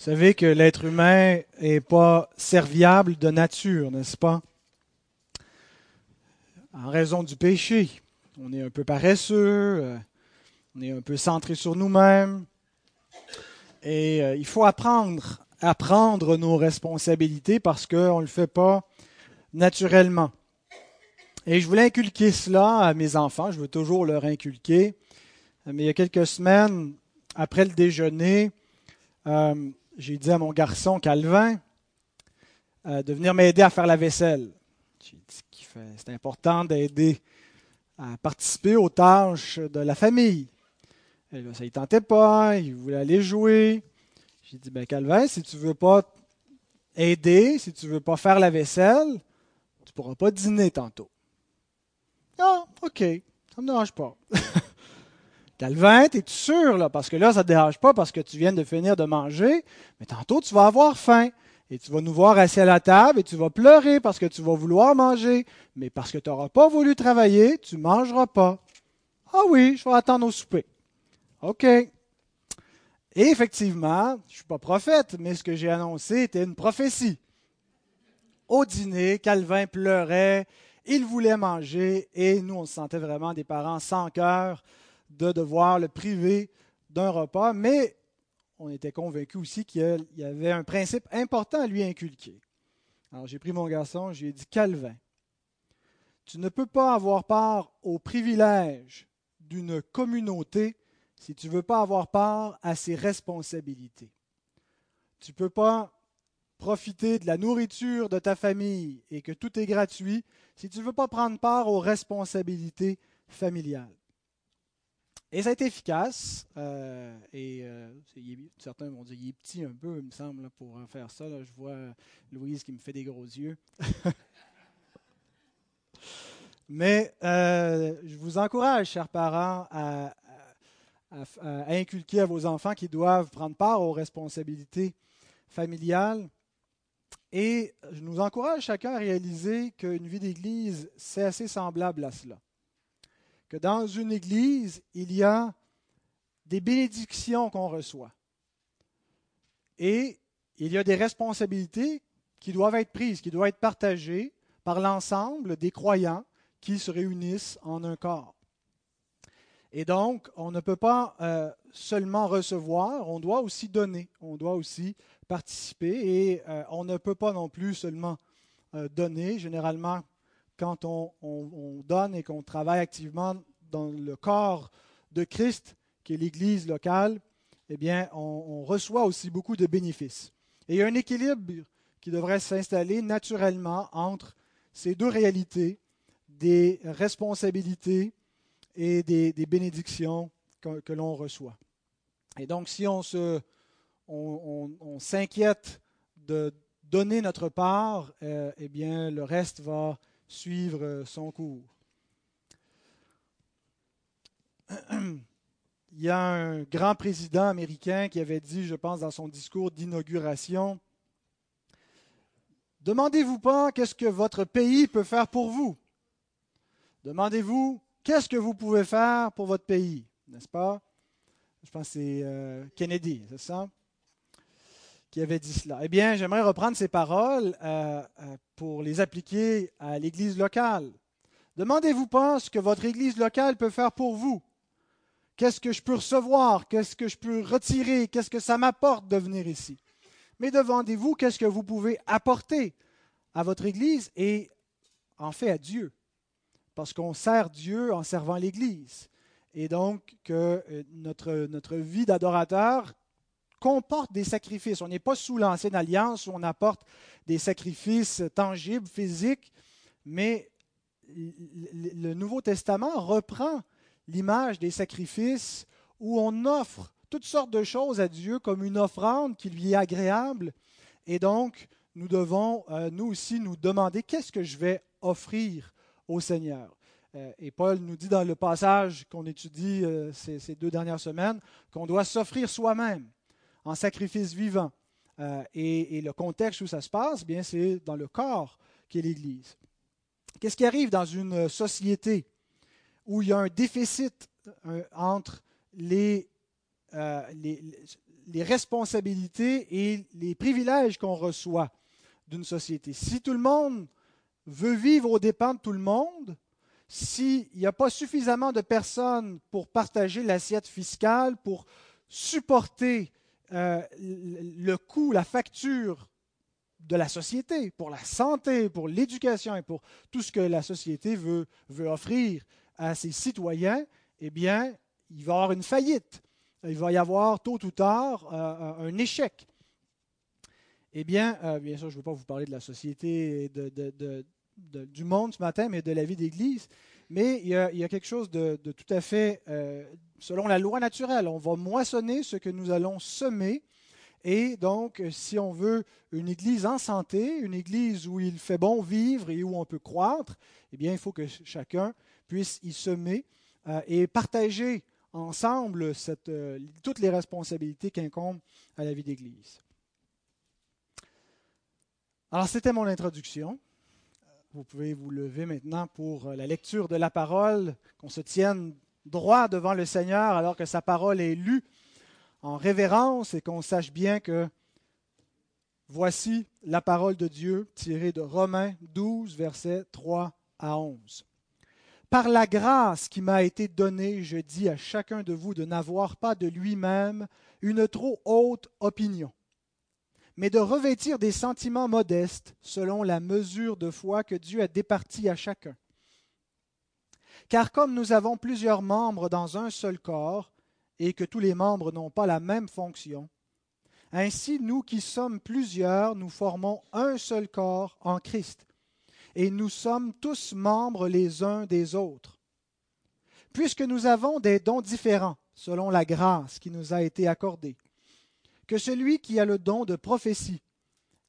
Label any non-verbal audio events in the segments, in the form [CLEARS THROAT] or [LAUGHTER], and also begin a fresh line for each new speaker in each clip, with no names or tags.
Vous savez que l'être humain n'est pas serviable de nature, n'est-ce pas? En raison du péché, on est un peu paresseux, euh, on est un peu centré sur nous-mêmes. Et euh, il faut apprendre à prendre nos responsabilités parce qu'on ne le fait pas naturellement. Et je voulais inculquer cela à mes enfants, je veux toujours leur inculquer. Mais il y a quelques semaines, après le déjeuner, euh, j'ai dit à mon garçon Calvin euh, de venir m'aider à faire la vaisselle. J'ai dit que c'est important d'aider à participer aux tâches de la famille. Et ça ne tentait pas, il voulait aller jouer. J'ai dit, ben Calvin, si tu ne veux pas aider, si tu ne veux pas faire la vaisselle, tu ne pourras pas dîner tantôt. Ah, OK, ça ne me dérange pas. [LAUGHS] Calvin, es sûr, là? Parce que là, ça ne te dérange pas parce que tu viens de finir de manger, mais tantôt, tu vas avoir faim. Et tu vas nous voir assis à la table et tu vas pleurer parce que tu vas vouloir manger. Mais parce que tu n'auras pas voulu travailler, tu ne mangeras pas. Ah oui, je vais attendre au souper. OK. Et effectivement, je ne suis pas prophète, mais ce que j'ai annoncé était une prophétie. Au dîner, Calvin pleurait, il voulait manger et nous, on se sentait vraiment des parents sans cœur de devoir le priver d'un repas, mais on était convaincu aussi qu'il y avait un principe important à lui inculquer. Alors j'ai pris mon garçon, j'ai dit Calvin, tu ne peux pas avoir part au privilège d'une communauté si tu ne veux pas avoir part à ses responsabilités. Tu ne peux pas profiter de la nourriture de ta famille et que tout est gratuit si tu ne veux pas prendre part aux responsabilités familiales. Et ça a été efficace. Euh, et euh, certains vont dire qu'il est petit un peu, il me semble, pour faire ça. je vois Louise qui me fait des gros yeux. [LAUGHS] Mais euh, je vous encourage, chers parents, à, inculquer à vos enfants qu'ils doivent prendre part aux responsabilités familiales. Et je nous encourage chacun à réaliser qu'une vie d'Église, c'est assez semblable à cela que dans une église, il y a des bénédictions qu'on reçoit. Et il y a des responsabilités qui doivent être prises, qui doivent être partagées par l'ensemble des croyants qui se réunissent en un corps. Et donc, on ne peut pas euh, seulement recevoir, on doit aussi donner, on doit aussi participer et euh, on ne peut pas non plus seulement euh, donner. Généralement, quand on, donne et qu'on travaille activement dans le corps de Christ, qui est l'Église locale, eh bien, on, reçoit aussi beaucoup de bénéfices. Et il y a un équilibre qui devrait s'installer naturellement entre ces deux réalités, des responsabilités et des, bénédictions que, l'on reçoit. Et donc, si on, se, s'inquiète de donner notre part, euh, eh bien, le reste va suivre euh, son cours. [CLEARS THROAT] Il y a un grand président américain qui avait dit, je pense, dans son discours d'inauguration, Demandez-vous pas qu'est-ce que votre pays peut faire pour vous. Demandez-vous qu'est-ce que vous pouvez faire pour votre pays, n'est-ce pas? Je pense que c'est euh, Kennedy, c'est ça? Qui avait dit cela. Eh bien, j'aimerais reprendre ces paroles euh, euh, pour les appliquer à l'Église locale. Demandez-vous pas ce que votre Église locale peut faire pour vous. Qu'est-ce que je peux recevoir? Qu'est-ce que je peux retirer? Qu'est-ce que ça m'apporte de venir ici? Mais demandez-vous qu'est-ce que vous pouvez apporter à votre Église et en fait à Dieu. Parce qu'on sert Dieu en servant l'Église. Et donc que euh, notre, notre vie d'adorateur comporte des sacrifices. On n'est pas sous l'ancienne alliance où on apporte des sacrifices tangibles, physiques, mais le Nouveau Testament reprend l'image des sacrifices où on offre toutes sortes de choses à Dieu comme une offrande qui lui est agréable. Et donc, nous devons, euh, nous aussi, nous demander qu'est-ce que je vais offrir au Seigneur. Euh, et Paul nous dit dans le passage qu'on étudie euh, ces, deux dernières semaines qu'on doit s'offrir soi-même en sacrifice vivant. Euh, et, le contexte où ça se passe, bien, c'est dans le corps qu'est l'Église. Qu'est-ce qui arrive dans une société où il y a un déficit euh, entre euh, les, les responsabilités et les privilèges qu'on reçoit d'une société? Si tout le monde veut vivre aux dépens de tout le monde, s'il n'y a pas suffisamment de personnes pour partager l'assiette fiscale, pour supporter euh, le coût, la facture de la société, pour la santé, pour l'éducation et pour tout ce que la société veut, veut offrir à ses citoyens, eh bien, il va y avoir une faillite. Il va y avoir tôt ou tard euh, un échec. Eh bien, euh, bien sûr, je ne veux pas vous parler de la société et de, du monde ce matin, mais de la vie d'Église. Mais il y, a, quelque chose de, tout à fait, euh, selon la loi naturelle, on va moissonner ce que nous allons semer. Et donc, si on veut une Église en santé, une Église où il fait bon vivre et où on peut croître, eh bien, il faut que chacun puisse y semer euh, et partager ensemble cette, toutes les responsabilités qui incombent à la vie d'Église. Alors, c'était mon introduction. Vous pouvez vous lever maintenant pour la lecture de la parole, qu'on se tienne droit devant le Seigneur alors que sa parole est lue en révérence et qu'on sache bien que voici la parole de Dieu tirée de Romains 12, versets 3 à 11. Par la grâce qui m'a été donnée, je dis à chacun de vous de n'avoir pas de lui-même une trop haute opinion mais de revêtir des sentiments modestes selon la mesure de foi que Dieu a départie à chacun. Car comme nous avons plusieurs membres dans un seul corps, et que tous les membres n'ont pas la même fonction, ainsi nous qui sommes plusieurs, nous formons un seul corps en Christ, et nous sommes tous membres les uns des autres. Puisque nous avons des dons différents selon la grâce qui nous a été accordée que celui qui a le don de prophétie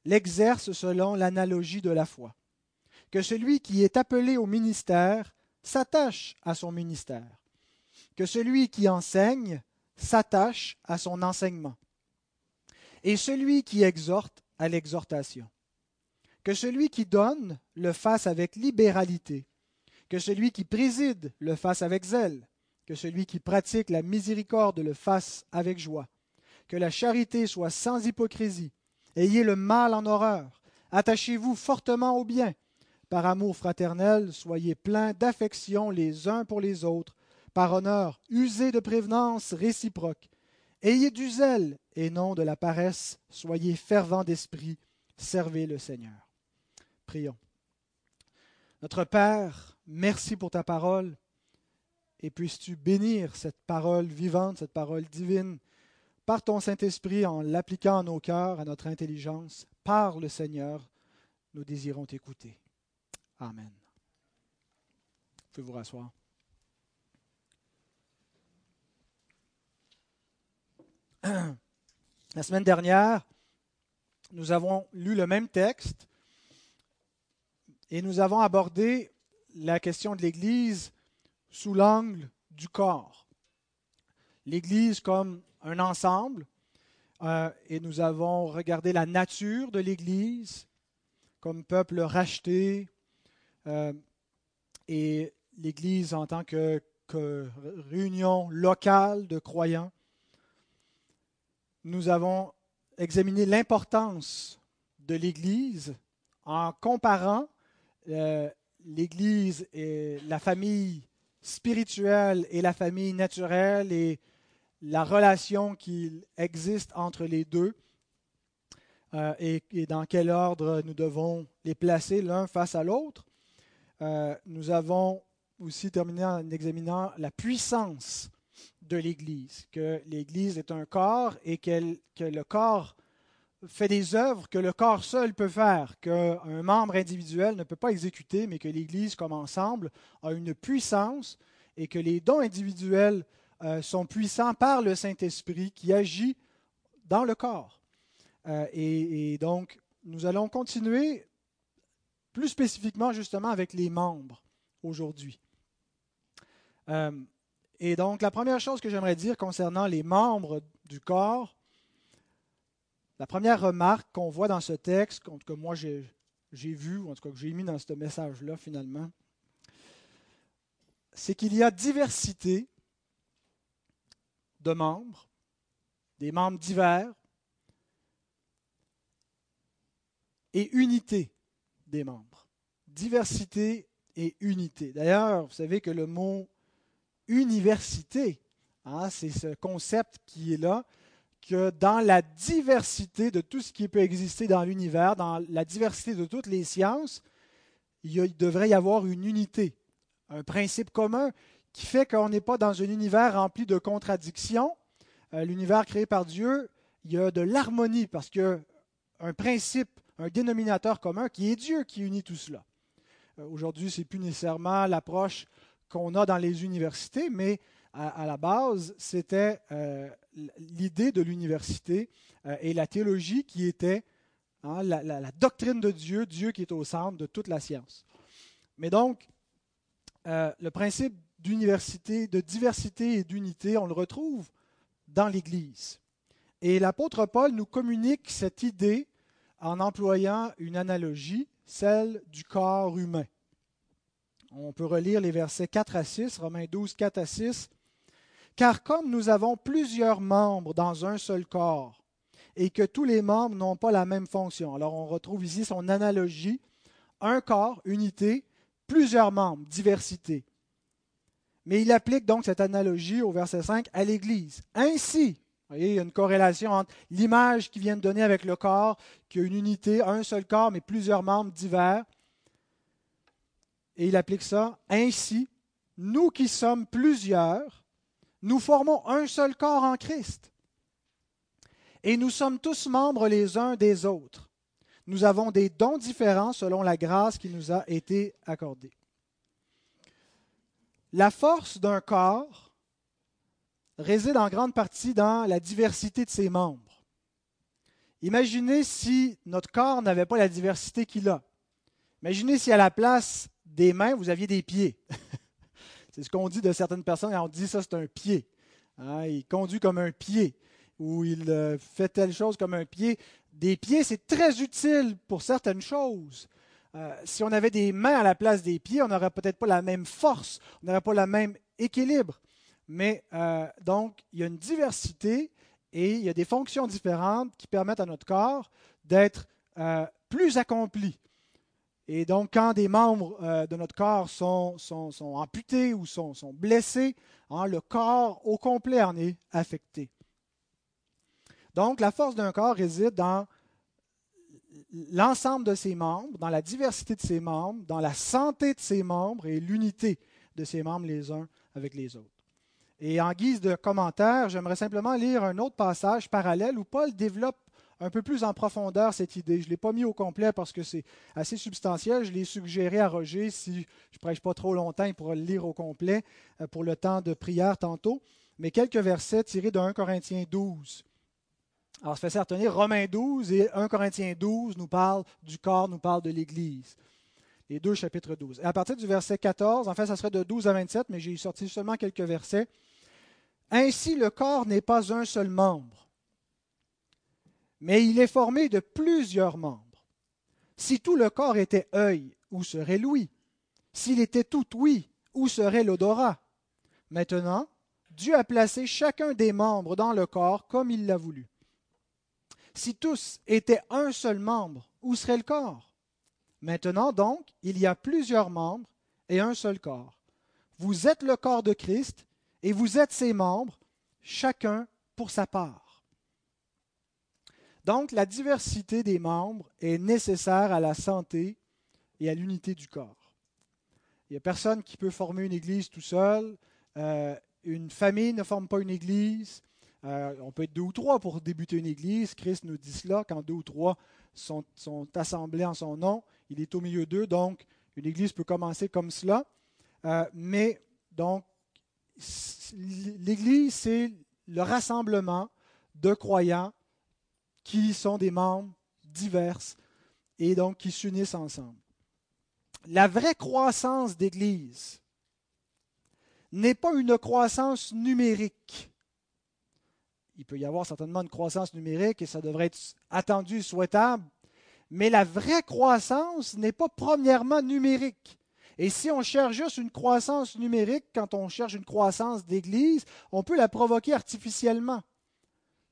l'exerce selon l'analogie de la foi, que celui qui est appelé au ministère s'attache à son ministère, que celui qui enseigne s'attache à son enseignement, et celui qui exhorte à l'exhortation, que celui qui donne le fasse avec libéralité, que celui qui préside le fasse avec zèle, que celui qui pratique la miséricorde le fasse avec joie que la charité soit sans hypocrisie. Ayez le mal en horreur. Attachez-vous fortement au bien. Par amour fraternel, soyez pleins d'affection les uns pour les autres. Par honneur, usez de prévenance réciproque. Ayez du zèle et non de la paresse. Soyez fervents d'esprit. Servez le Seigneur. Prions. Notre Père, merci pour ta parole. Et puisses-tu bénir cette parole vivante, cette parole divine par ton Saint-Esprit, en l'appliquant à nos cœurs, à notre intelligence, par le Seigneur, nous désirons t'écouter. Amen. Vous pouvez vous rasseoir. [CLEARS THROAT] La semaine dernière, nous avons lu le même texte et nous avons abordé la question de l'Église sous l'angle du corps. L'Église comme un ensemble euh, et nous avons regardé la nature de l'Église comme peuple racheté euh, et l'Église en tant que, réunion locale de croyants. Nous avons examiné l'importance de l'Église en comparant euh, l'Église et la famille spirituelle et la famille naturelle et la relation qui existe entre les deux euh, et, dans quel ordre nous devons les placer l'un face à l'autre. Euh, nous avons aussi terminé en examinant la puissance de l'Église, que l'Église est un corps et que le corps fait des œuvres que le corps seul peut faire, qu'un membre individuel ne peut pas exécuter, mais que l'Église comme ensemble a une puissance et que les dons individuels sont puissants par le Saint-Esprit qui agit dans le corps. Euh, et, donc, nous allons continuer plus spécifiquement justement avec les membres aujourd'hui. Euh, et donc, la première chose que j'aimerais dire concernant les membres du corps, la première remarque qu'on voit dans ce texte, que moi j'ai vu, ou en tout cas que j'ai mis dans ce message-là finalement, c'est qu'il y a diversité de membres, des membres divers, et unité des membres. Diversité et unité. D'ailleurs, vous savez que le mot université, hein, c'est ce concept qui est là, que dans la diversité de tout ce qui peut exister dans l'univers, dans la diversité de toutes les sciences, il, devrait y avoir une unité, un principe commun qui fait qu'on n'est pas dans un univers rempli de contradictions. Euh, l'univers créé par Dieu, il y a de l'harmonie parce que un principe, un dénominateur commun qui est Dieu qui unit tout cela. Euh, aujourd'hui, ce n'est plus nécessairement l'approche qu'on a dans les universités, mais à, la base, c'était euh, l'idée de l'université et la théologie qui était hein, la, doctrine de Dieu, Dieu qui est au centre de toute la science. Mais donc, le principe d'université, de diversité et d'unité, on le retrouve dans l'Église. Et l'apôtre Paul nous communique cette idée en employant une analogie, celle du corps humain. On peut relire les versets 4 à 6, Romains 12, 4 à 6. Car comme nous avons plusieurs membres dans un seul corps, et que tous les membres n'ont pas la même fonction. Alors on retrouve ici son analogie, un corps, unité, plusieurs membres, diversité. Mais il applique donc cette analogie au verset 5 à l'Église. Ainsi, voyez, il y a une corrélation entre l'image qui vient de donner avec le corps, qui a une unité, un seul corps, mais plusieurs membres divers, et il applique ça. Ainsi, nous qui sommes plusieurs, nous formons un seul corps en Christ. Et nous sommes tous membres les uns des autres. Nous avons des dons différents selon la grâce qui nous a été accordée. La force d'un corps réside en grande partie dans la diversité de ses membres. Imaginez si notre corps n'avait pas la diversité qu'il a. Imaginez si à la place des mains, vous aviez des pieds. [LAUGHS] c'est ce qu'on dit de certaines personnes on dit ça, c'est un pied. Hein, il conduit comme un pied ou il euh, fait telle chose comme un pied. Des pieds, c'est très utile pour certaines choses. Euh, si on avait des mains à la place des pieds, on n'aurait peut-être pas la même force, on n'aurait pas le même équilibre. Mais euh, donc, il y a une diversité et il y a des fonctions différentes qui permettent à notre corps d'être plus accompli. Et donc, quand des membres euh, de notre corps sont, amputés ou sont, blessés, hein, le corps au complet en est affecté. Donc, la force d'un corps réside dans l'ensemble de ses membres, dans la diversité de ses membres, dans la santé de ses membres et l'unité de ses membres les uns avec les autres. Et en guise de commentaire, j'aimerais simplement lire un autre passage parallèle où Paul développe un peu plus en profondeur cette idée. Je ne l'ai pas mis au complet parce que c'est assez substantiel. Je l'ai suggéré à Roger. Si je ne prêche pas trop longtemps, il pourra le lire au complet euh, pour le temps de prière tantôt. Mais quelques versets tirés de 1 Corinthiens 12. Alors, ça fait ça retenir Romains 12 et 1 Corinthiens 12 nous parle du corps, nous parle de l'Église. Les deux chapitres 12. Et à partir du verset 14, en fait, ça serait de 12 à 27, mais j'ai sorti seulement quelques versets. Ainsi, le corps n'est pas un seul membre mais il est formé de plusieurs membres. Si tout le corps était œil, où serait l'ouïe? S'il était tout ouïe, où serait l'odorat? Maintenant, Dieu a placé chacun des membres dans le corps comme il l'a voulu. Si tous étaient un seul membre, où serait le corps? Maintenant donc, il y a plusieurs membres et un seul corps. Vous êtes le corps de Christ et vous êtes ses membres, chacun pour sa part. Donc, la diversité des membres est nécessaire à la santé et à l'unité du corps. Il n'y a personne qui peut former une église tout seul. Euh, une famille ne forme pas une église. Euh, on peut être deux ou trois pour débuter une église. Christ nous dit cela, quand deux ou trois sont, assemblés en son nom, il est au milieu d'eux. Donc, une église peut commencer comme cela. Euh, mais, donc, l'église, c'est le rassemblement de croyants qui sont des membres divers et donc qui s'unissent ensemble. La vraie croissance d'Église n'est pas une croissance numérique. Il peut y avoir certainement une croissance numérique et ça devrait être attendu souhaitable, mais la vraie croissance n'est pas premièrement numérique. Et si on cherche juste une croissance numérique, quand on cherche une croissance d'Église, on peut la provoquer artificiellement.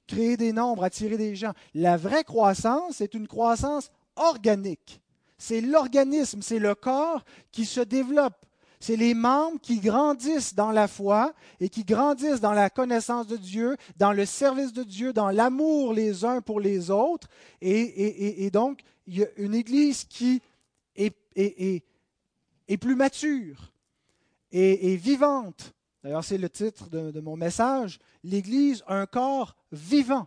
créer des nombres, attirer des gens. La vraie croissance est une croissance organique. C'est l'organisme, c'est le corps qui se développe. C'est les membres qui grandissent dans la foi et qui grandissent dans la connaissance de Dieu, dans le service de Dieu, dans l'amour les uns pour les autres. Et, donc, il y a une Église qui est, plus mature et, vivante. D'ailleurs, c'est le titre de mon message, l'Église, un corps vivant.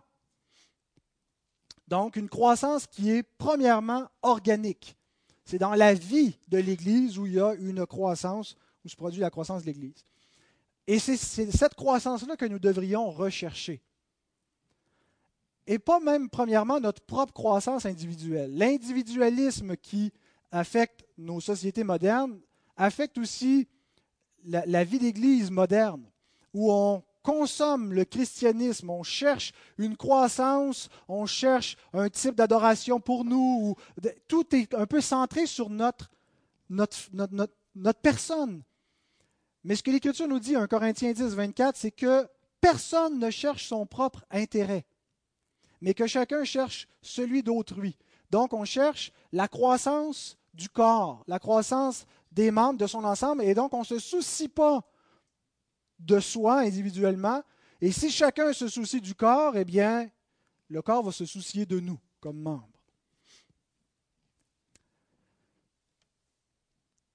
Donc, une croissance qui est premièrement organique. C'est dans la vie de l'Église où il y a une croissance, où se produit la croissance de l'Église. Et c'est cette croissance-là que nous devrions rechercher. Et pas même, premièrement, notre propre croissance individuelle. L'individualisme qui affecte nos sociétés modernes affecte aussi la, vie d'Église moderne, où on consomme le christianisme, on cherche une croissance, on cherche un type d'adoration pour nous, tout est un peu centré sur notre, notre, personne. Mais ce que l'Écriture nous dit, 1 Corinthiens 10, 24, c'est que personne ne cherche son propre intérêt, mais que chacun cherche celui d'autrui. Donc on cherche la croissance du corps, la croissance des membres de son ensemble, et donc on ne se soucie pas de soi individuellement. Et si chacun se soucie du corps, eh bien, le corps va se soucier de nous comme membres.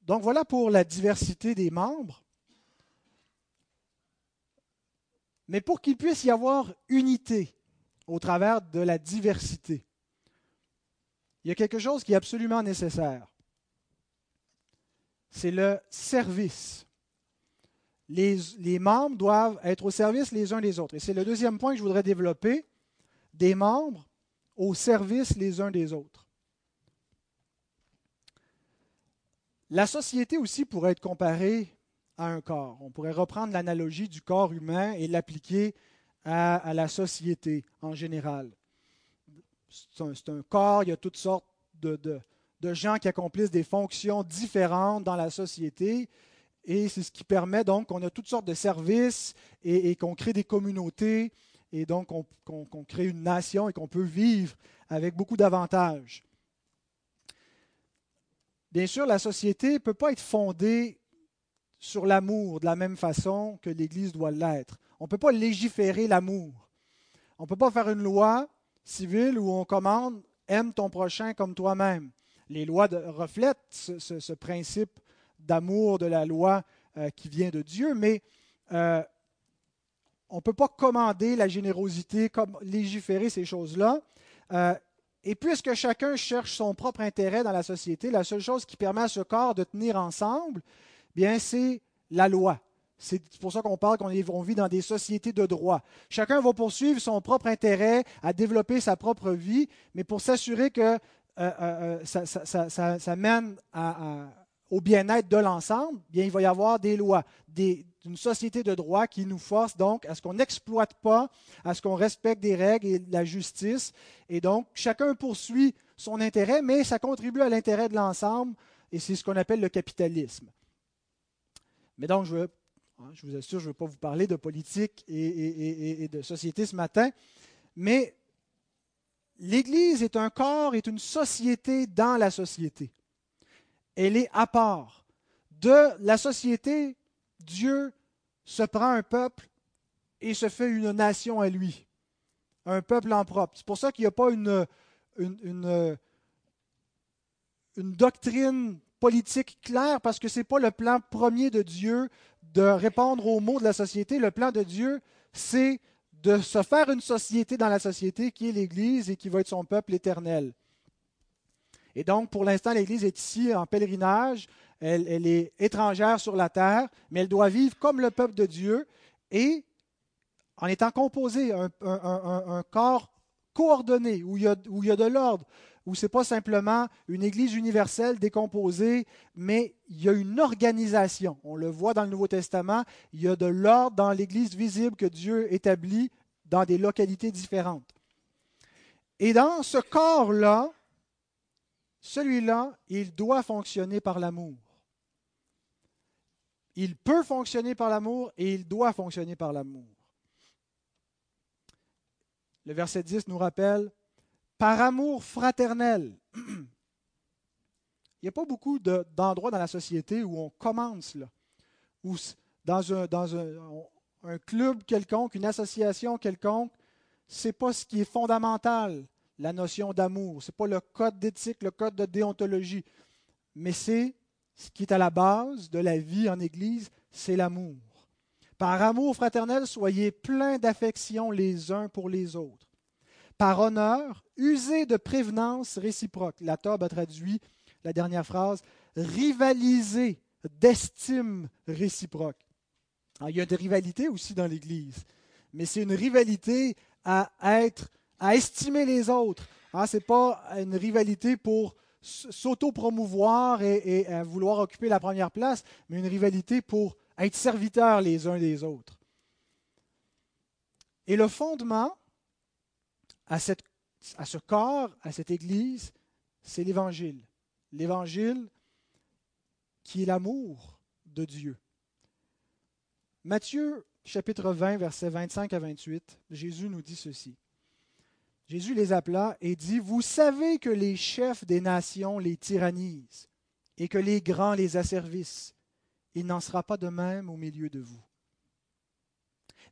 Donc voilà pour la diversité des membres. Mais pour qu'il puisse y avoir unité au travers de la diversité, il y a quelque chose qui est absolument nécessaire. C'est le service les, membres doivent être au service les uns des autres. Et c'est le deuxième point que je voudrais développer, des membres au service les uns des autres. La société aussi pourrait être comparée à un corps. On pourrait reprendre l'analogie du corps humain et l'appliquer à, la société en général. C'est un, corps, il y a toutes sortes de gens qui accomplissent des fonctions différentes dans la société et c'est ce qui permet donc qu'on a toutes sortes de services et, qu'on crée des communautés et donc qu'on crée une nation et qu'on peut vivre avec beaucoup d'avantages. Bien sûr, la société ne peut pas être fondée sur l'amour de la même façon que l'Église doit l'être. On ne peut pas légiférer l'amour. On ne peut pas faire une loi civile où on commande aime ton prochain comme toi-même. Les lois reflètent ce principe d'amour de la loi euh, qui vient de Dieu, mais euh, on ne peut pas commander la générosité, comme légiférer ces choses-là. Euh, et puisque chacun cherche son propre intérêt dans la société, la seule chose qui permet à ce corps de tenir ensemble, bien, c'est la loi. C'est pour ça qu'on parle qu'on vit dans des sociétés de droit. Chacun va poursuivre son propre intérêt à développer sa propre vie, mais pour s'assurer que ça, mène à, au bien-être de l'ensemble, bien il va y avoir des lois, une société de droit qui nous force donc à ce qu'on n'exploite pas, à ce qu'on respecte des règles et la justice. Et donc, chacun poursuit son intérêt, mais ça contribue à l'intérêt de l'ensemble, et c'est ce qu'on appelle le capitalisme. Mais donc, je, hein, vous assure, je ne veux pas vous parler de politique et de société ce matin, mais l'Église est un corps, est une société dans la société elle est à part. De la société, Dieu se prend un peuple et se fait une nation à lui, un peuple en propre. C'est pour ça qu'il n'y a pas une, doctrine politique claire, parce que ce n'est pas le plan premier de Dieu de répondre aux maux de la société. Le plan de Dieu, c'est de se faire une société dans la société qui est l'Église et qui va être son peuple éternel. Et donc, pour l'instant, l'Église est ici en pèlerinage. Elle, est étrangère sur la terre, mais elle doit vivre comme le peuple de Dieu et en étant composée, un, corps coordonné, où il y a, où il y a de l'ordre, où ce n'est pas simplement une Église universelle décomposée, mais il y a une organisation. On le voit dans le Nouveau Testament, il y a de l'ordre dans l'Église visible que Dieu établit dans des localités différentes. Et dans ce corps-là, celui-là, il doit fonctionner par l'amour. Il peut fonctionner par l'amour et il doit fonctionner par l'amour. le verset 10 nous rappelle, par amour fraternel. [CLEARS THROAT] Il n'y a pas beaucoup d'endroits dans la société où on commence où dans un, un, club quelconque, une association quelconque, c'est pas ce qui est fondamental, la notion d'amour. Ce n'est pas le code d'éthique, le code de déontologie, mais c'est ce qui est à la base de la vie en Église, c'est l'amour. Par amour fraternel, soyez pleins d'affection les uns pour les autres. Par honneur, usez de prévenance réciproque. La Tobe a traduit la dernière phrase, rivalisez d'estime réciproque. il y a des rivalités aussi dans l'Église, mais c'est une rivalité à être, à estimer les autres. Hein, Ce n'est pas une rivalité pour s'auto-promouvoir et, et vouloir occuper la première place, mais une rivalité pour être serviteurs les uns des autres. Et le fondement à ce corps, à cette Église, c'est l'Évangile. L'Évangile qui est l'amour de Dieu. Matthieu chapitre 20, versets 25 à 28, Jésus nous dit ceci. Jésus les appela et dit, Vous savez que les chefs des nations les tyrannisent et que les grands les asservissent il n'en sera pas de même au milieu de vous.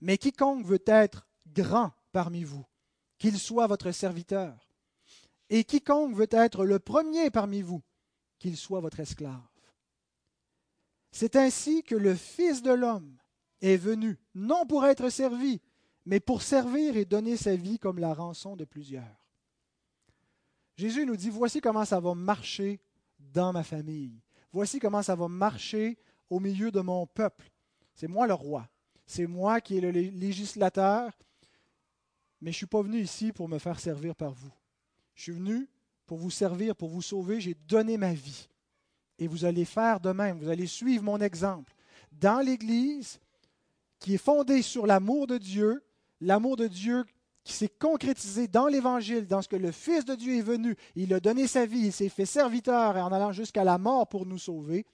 Mais quiconque veut être grand parmi vous, qu'il soit votre serviteur. Et quiconque veut être le premier parmi vous, qu'il soit votre esclave. C'est ainsi que le Fils de l'homme est venu, non pour être servi, mais pour servir et donner sa vie comme la rançon de plusieurs. Jésus nous dit, voici comment ça va marcher dans ma famille. Voici comment ça va marcher au milieu de mon peuple. C'est moi le roi. C'est moi qui est le législateur. Mais je ne suis pas venu ici pour me faire servir par vous. Je suis venu pour vous servir, pour vous sauver. J'ai donné ma vie. Et vous allez faire de même. Vous allez suivre mon exemple. Dans l'Église, qui est fondée sur l'amour de Dieu, l'amour de Dieu qui s'est concrétisé dans l'Évangile, dans ce que le Fils de Dieu est venu, il a donné sa vie, il s'est fait serviteur en allant jusqu'à la mort pour nous sauver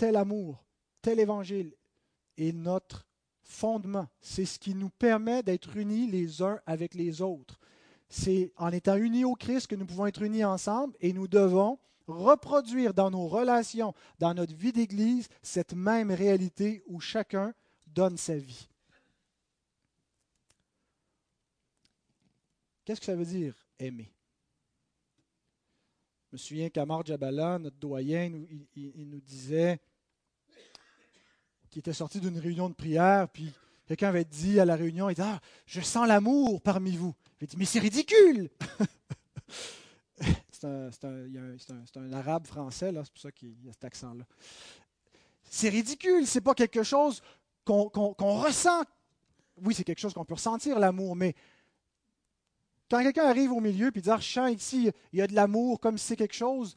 tel amour, tel évangile est notre fondement. C'est ce qui nous permet d'être unis les uns avec les autres. C'est en étant unis au Christ que nous pouvons être unis ensemble et nous devons reproduire dans nos relations, dans notre vie d'Église, cette même réalité où chacun donne sa vie. Qu'est-ce que ça veut dire aimer? Je me souviens qu'Amar Jabala, notre doyen, il nous disait qui était sorti d'une réunion de prière, puis quelqu'un avait dit à la réunion, il dit, ah, je sens l'amour parmi vous. Il dit, mais c'est ridicule. c'est un, arabe français, c'est pour ça qu'il y a cet accent-là. C'est ridicule, c'est pas quelque chose qu'on ressent. Oui, c'est quelque chose qu'on peut ressentir, l'amour, mais quand quelqu'un arrive au milieu et dit, ah, ici, il y a de l'amour, comme si c'est quelque chose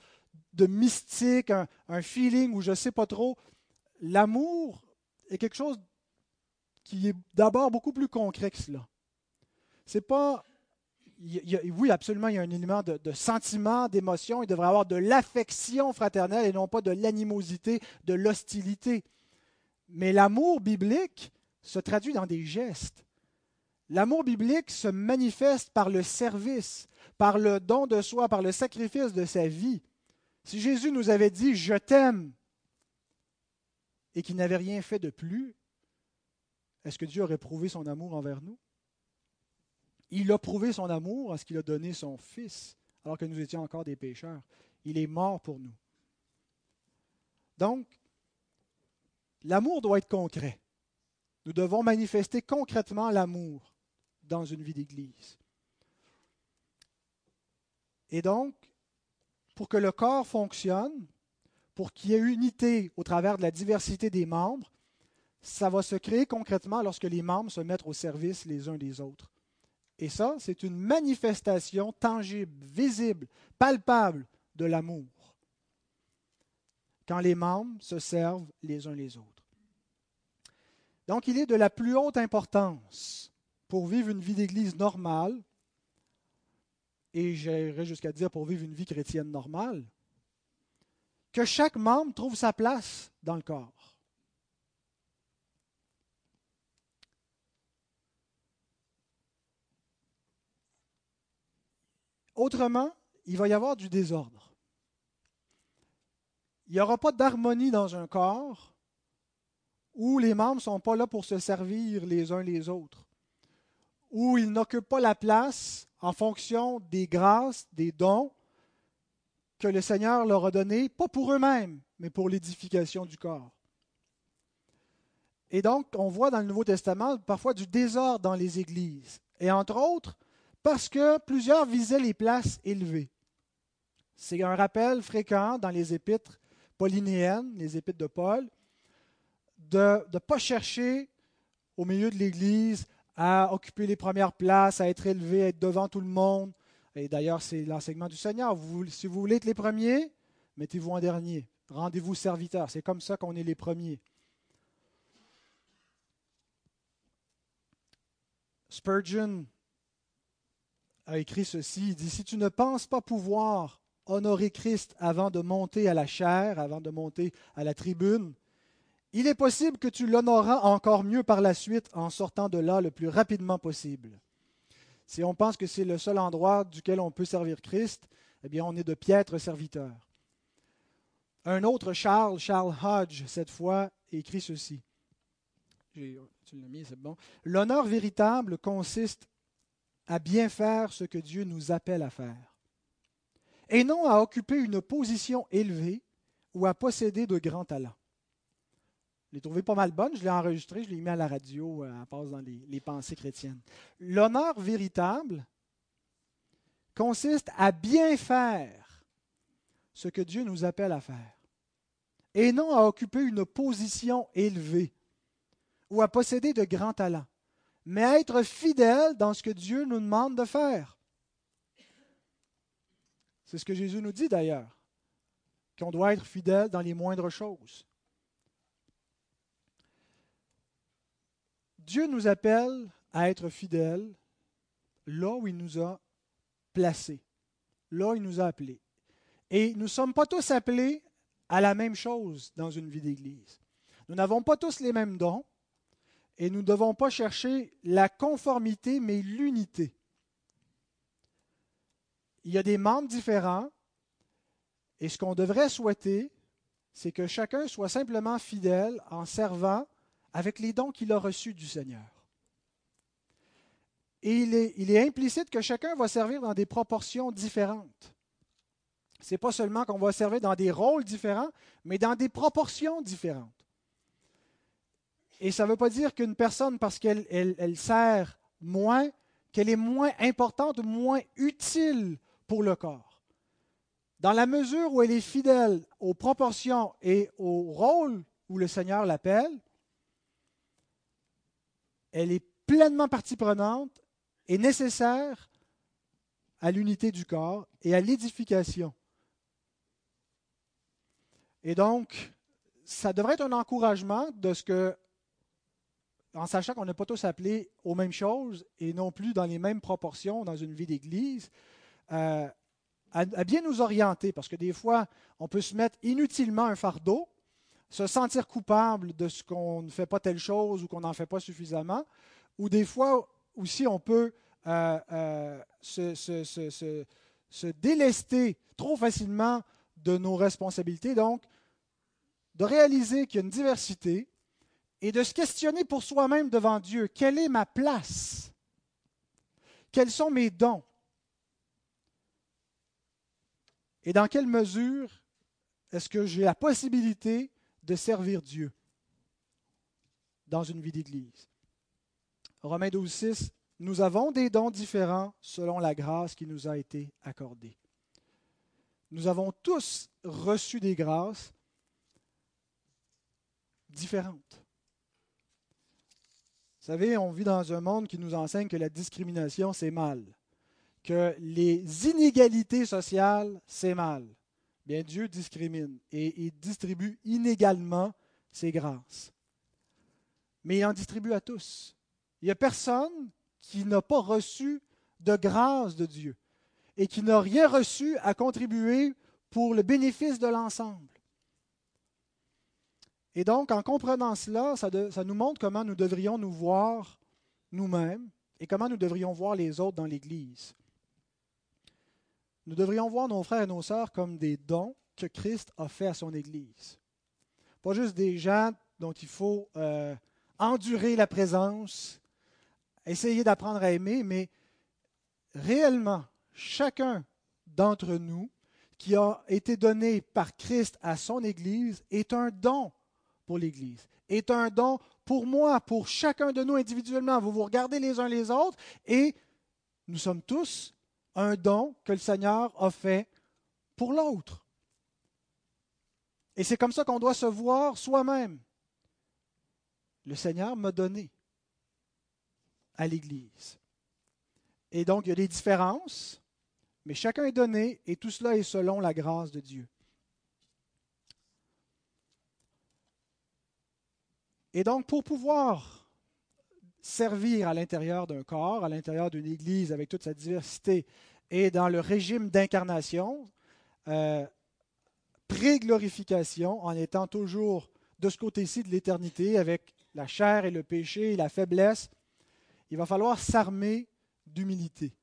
de mystique, un, un feeling ou je ne sais pas trop, l'amour est quelque chose qui est d'abord beaucoup plus concret que cela. C'est pas. oui, absolument, il y a un élément de, de sentiment, d'émotion. Il devrait y avoir de l'affection fraternelle et non pas de l'animosité, de l'hostilité. Mais l'amour biblique se traduit dans des gestes. L'amour biblique se manifeste par le service, par le don de soi, par le sacrifice de sa vie. Si Jésus nous avait dit Je t'aime, et qui n'avait rien fait de plus, est-ce que Dieu aurait prouvé son amour envers nous? Il a prouvé son amour en ce qu'il a donné son Fils, alors que nous étions encore des pécheurs. Il est mort pour nous. Donc, l'amour doit être concret. Nous devons manifester concrètement l'amour dans une vie d'Église. Et donc, pour que le corps fonctionne, pour qu'il y ait unité au travers de la diversité des membres, ça va se créer concrètement lorsque les membres se mettent au service les uns des autres. Et ça, c'est une manifestation tangible, visible, palpable de l'amour. Quand les membres se servent les uns les autres. Donc, il est de la plus haute importance pour vivre une vie d'église normale, et j'irais jusqu'à dire pour vivre une vie chrétienne normale, que chaque membre trouve sa place dans le corps. Autrement, il va y avoir du désordre. Il n'y aura pas d'harmonie dans un corps où les membres ne sont pas là pour se servir les uns les autres, où ils n'occupent pas la place en fonction des grâces, des dons que le Seigneur leur a donnés, pas pour eux-mêmes, mais pour l'édification du corps. Et donc, on voit dans le Nouveau Testament parfois du désordre dans les églises. Et entre autres, parce que plusieurs visaient les places élevées. C'est un rappel fréquent dans les épîtres paulinéennes, les épîtres de Paul, de ne pas chercher au milieu de l'Église à occuper les premières places, à être élevé, à être devant tout le monde. Et d'ailleurs, c'est l'enseignement du Seigneur. si vous voulez être les premiers, mettez-vous en dernier. Rendez-vous serviteurs. C'est comme ça qu'on est les premiers. Spurgeon a écrit ceci. Il dit, si tu ne penses pas pouvoir honorer Christ avant de monter à la chair, avant de monter à la tribune, il est possible que tu l'honoreras encore mieux par la suite en sortant de là le plus rapidement possible. Si on pense que c'est le seul endroit duquel on peut servir Christ, eh bien on est de piètres serviteurs. Un autre Charles, Charles Hodge, cette fois, écrit ceci. L'honneur véritable consiste à bien faire ce que Dieu nous appelle à faire, et non à occuper une position élevée ou à posséder de grands talents. Je l'ai trouvé pas mal bonne, je l'ai enregistré, je l'ai mis à la radio, euh, elle passe dans les, les pensées chrétiennes. L'honneur véritable consiste à bien faire ce que Dieu nous appelle à faire, et non à occuper une position élevée ou à posséder de grands talents, mais à être fidèle dans ce que Dieu nous demande de faire. C'est ce que Jésus nous dit d'ailleurs, qu'on doit être fidèle dans les moindres choses. Dieu nous appelle à être fidèles là où il nous a placés, là où il nous a appelés. Et nous ne sommes pas tous appelés à la même chose dans une vie d'Église. Nous n'avons pas tous les mêmes dons et nous ne devons pas chercher la conformité, mais l'unité. Il y a des membres différents et ce qu'on devrait souhaiter, c'est que chacun soit simplement fidèle en servant avec les dons qu'il a reçus du Seigneur. Et il est, implicite que chacun va servir dans des proportions différentes. Ce n'est pas seulement qu'on va servir dans des rôles différents, mais dans des proportions différentes. Et ça ne veut pas dire qu'une personne, parce qu'elle elle, sert moins, qu'elle est moins importante moins utile pour le corps. Dans la mesure où elle est fidèle aux proportions et au rôle où le Seigneur l'appelle, elle est pleinement partie prenante et nécessaire à l'unité du corps et à l'édification. Et donc, ça devrait être un encouragement de ce que, en sachant qu'on n'est pas tous appelés aux mêmes choses et non plus dans les mêmes proportions dans une vie d'Église, euh, à, bien nous orienter, parce que des fois, on peut se mettre inutilement un fardeau se sentir coupable de ce qu'on ne fait pas telle chose ou qu'on n'en fait pas suffisamment, ou des fois aussi on peut euh, euh, se, se, délester trop facilement de nos responsabilités. Donc, de réaliser qu'il y a une diversité et de se questionner pour soi-même devant Dieu, quelle est ma place? Quels sont mes dons? Et dans quelle mesure est-ce que j'ai la possibilité de servir Dieu dans une vie d'Église. Romains 12, 6, nous avons des dons différents selon la grâce qui nous a été accordée. Nous avons tous reçu des grâces différentes. Vous savez, on vit dans un monde qui nous enseigne que la discrimination, c'est mal, que les inégalités sociales, c'est mal bien Dieu discrimine et il distribue inégalement ses grâces. Mais il en distribue à tous. Il n'y a personne qui n'a pas reçu de grâce de Dieu et qui n'a rien reçu à contribuer pour le bénéfice de l'ensemble. Et donc, en comprenant cela, ça, ça, nous montre comment nous devrions nous voir nous-mêmes et comment nous devrions voir les autres dans l'Église. Nous devrions voir nos frères et nos sœurs comme des dons que Christ a fait à son Église. Pas juste des gens dont il faut euh, endurer la présence, essayer d'apprendre à aimer, mais réellement, chacun d'entre nous qui a été donné par Christ à son Église est un don pour l'Église, est un don pour moi, pour chacun de nous individuellement. Vous vous regardez les uns les autres et nous sommes tous un don que le Seigneur a fait pour l'autre. Et c'est comme ça qu'on doit se voir soi-même. Le Seigneur m'a donné à l'Église. Et donc, il y a des différences, mais chacun est donné et tout cela est selon la grâce de Dieu. Et donc, pour pouvoir servir à l'intérieur d'un corps, à l'intérieur d'une Église avec toute sa diversité et dans le régime d'incarnation, euh, pré-glorification, en étant toujours de ce côté-ci de l'éternité avec la chair et le péché et la faiblesse, il va falloir s'armer d'humilité.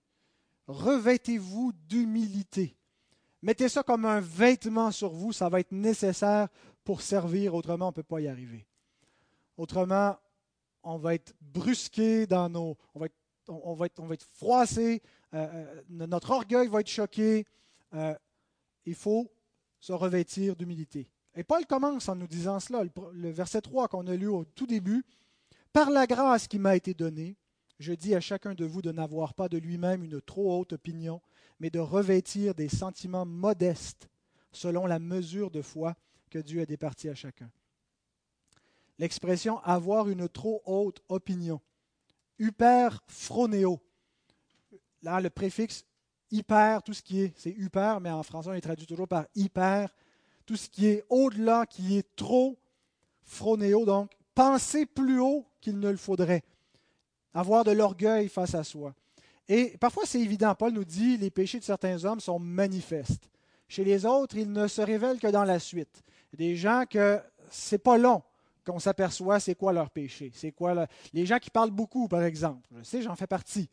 Revêtez-vous d'humilité. Mettez ça comme un vêtement sur vous, ça va être nécessaire pour servir, autrement on ne peut pas y arriver. Autrement, on va être brusqué dans nos... On va être, on va être, on va être froissé, euh, euh, notre orgueil va être choqué. Euh, il faut se revêtir d'humilité. Et Paul commence en nous disant cela, le verset 3 qu'on a lu au tout début. Par la grâce qui m'a été donnée, je dis à chacun de vous de n'avoir pas de lui-même une trop haute opinion, mais de revêtir des sentiments modestes selon la mesure de foi que Dieu a départie à chacun. L'expression avoir une trop haute opinion. Hyper phronéo. Là, le préfixe hyper, tout ce qui est, c'est hyper, mais en français on est traduit toujours par hyper. Tout ce qui est au-delà, qui est trop phronéo, donc penser plus haut qu'il ne le faudrait avoir de l'orgueil face à soi. Et parfois, c'est évident. Paul nous dit les péchés de certains hommes sont manifestes. Chez les autres, ils ne se révèlent que dans la suite. Des gens que c'est pas long qu'on s'aperçoit c'est quoi leur péché. C'est quoi les gens qui parlent beaucoup, par exemple. Je sais, j'en fais partie.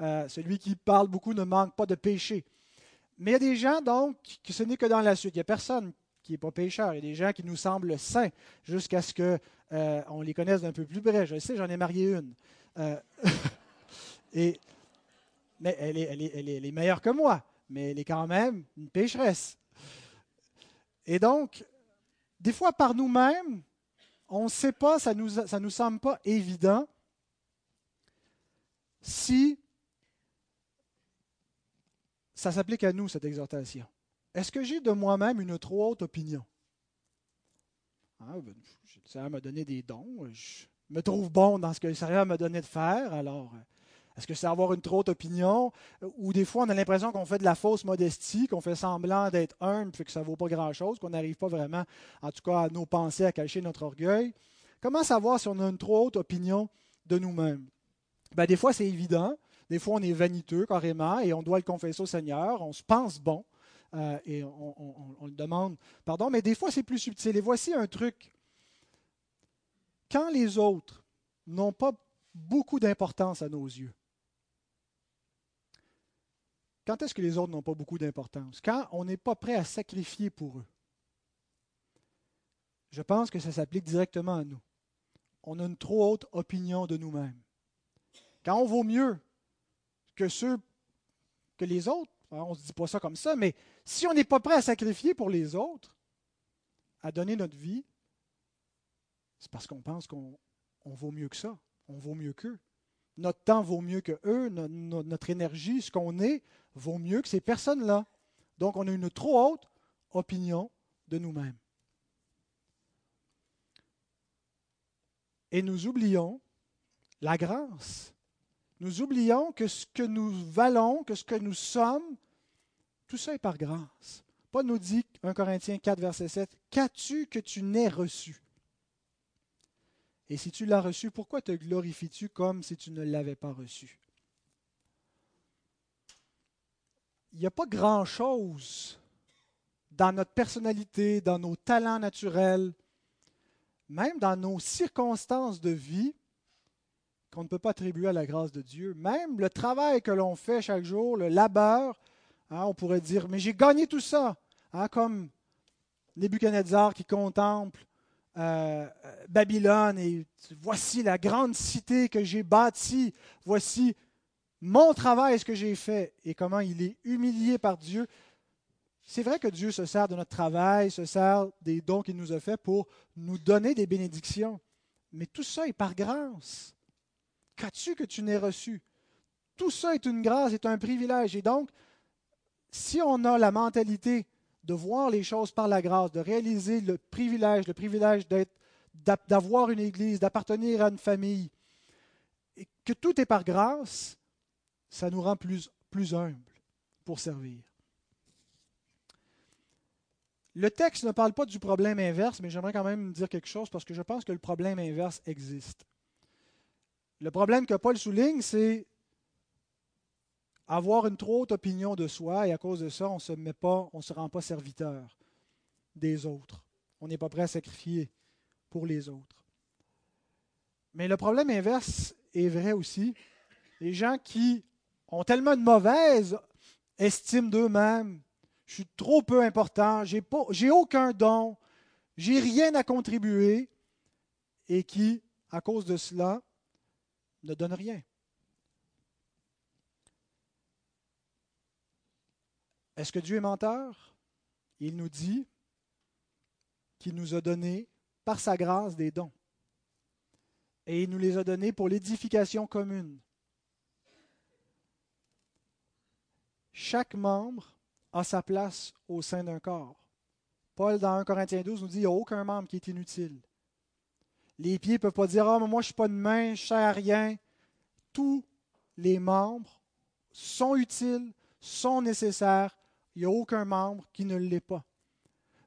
Euh, celui qui parle beaucoup ne manque pas de péché. Mais il y a des gens donc que ce n'est que dans la suite. Il n'y a personne qui n'est pas pécheur. Il y a des gens qui nous semblent saints jusqu'à ce qu'on euh, les connaisse d'un peu plus près. Je sais, j'en ai marié une. Euh, [LAUGHS] mais elle est, elle, est, elle, est, meilleure que moi, mais elle est quand même une pécheresse. Et donc, des fois par nous-mêmes, on ne sait pas, ça ne nous, semble pas évident si ça s'applique à nous, cette exhortation. Est-ce que j'ai de moi-même une trop haute opinion? Ah, ben, ça m'a donné des dons. Je, me trouve bon dans ce que le Seigneur m'a donné de faire. Alors, euh, est-ce que c'est avoir une trop haute opinion? Ou des fois, on a l'impression qu'on fait de la fausse modestie, qu'on fait semblant d'être humble, puis que ça ne vaut pas grand-chose, qu'on n'arrive pas vraiment, en tout cas, à nos pensées, à cacher notre orgueil. Comment savoir si on a une trop haute opinion de nous-mêmes? Ben, des fois, c'est évident. Des fois, on est vaniteux carrément et on doit le confesser au Seigneur. On se pense bon euh, et on, on le demande pardon. Mais des fois, c'est plus subtil. Et voici un truc quand les autres n'ont pas beaucoup d'importance à nos yeux. Quand est-ce que les autres n'ont pas beaucoup d'importance? Quand on n'est pas prêt à sacrifier pour eux? Je pense que ça s'applique directement à nous. On a une trop haute opinion de nous-mêmes. Quand on vaut mieux que ceux que les autres, hein, on ne se dit pas ça comme ça, mais si on n'est pas prêt à sacrifier pour les autres, à donner notre vie, c'est parce qu'on pense qu'on vaut mieux que ça. On vaut mieux qu'eux. Notre temps vaut mieux que eux. notre énergie, ce qu'on est, vaut mieux que ces personnes-là. Donc, on a une trop haute opinion de nous-mêmes. Et nous oublions la grâce. Nous oublions que ce que nous valons, que ce que nous sommes, tout ça est par grâce. Paul nous dit, 1 Corinthiens 4, verset 7, Qu'as-tu que tu n'aies reçu? Et si tu l'as reçu, pourquoi te glorifies-tu comme si tu ne l'avais pas reçu? Il n'y a pas grand-chose dans notre personnalité, dans nos talents naturels, même dans nos circonstances de vie, qu'on ne peut pas attribuer à la grâce de Dieu. Même le travail que l'on fait chaque jour, le labeur, Hein, on pourrait dire, mais j'ai gagné tout ça, hein, comme Nebuchadnezzar qui contemple euh, Babylone et voici la grande cité que j'ai bâtie, voici mon travail, ce que j'ai fait et comment il est humilié par Dieu. C'est vrai que Dieu se sert de notre travail, se sert des dons qu'il nous a faits pour nous donner des bénédictions. Mais tout ça est par grâce. Qu'as-tu que tu n'aies reçu? Tout ça est une grâce, est un privilège. Et donc, si on a la mentalité de voir les choses par la grâce, de réaliser le privilège, le privilège d'avoir une église, d'appartenir à une famille, et que tout est par grâce, ça nous rend plus, plus humbles pour servir. Le texte ne parle pas du problème inverse, mais j'aimerais quand même dire quelque chose parce que je pense que le problème inverse existe. Le problème que Paul souligne, c'est avoir une trop haute opinion de soi et à cause de ça, on ne se met pas, on se rend pas serviteur des autres. On n'est pas prêt à sacrifier pour les autres. Mais le problème inverse est vrai aussi. Les gens qui ont tellement de mauvaise estime d'eux-mêmes, je suis trop peu important, j'ai j'ai aucun don, j'ai rien à contribuer, et qui, à cause de cela, ne donnent rien. Est-ce que Dieu est menteur? Il nous dit qu'il nous a donné par sa grâce des dons. Et il nous les a donnés pour l'édification commune. Chaque membre a sa place au sein d'un corps. Paul, dans 1 Corinthiens 12, nous dit qu'il n'y a aucun membre qui est inutile. Les pieds ne peuvent pas dire Ah, mais moi, je ne suis pas de main, je ne sers à rien. Tous les membres sont utiles, sont nécessaires il n'y a aucun membre qui ne l'est pas.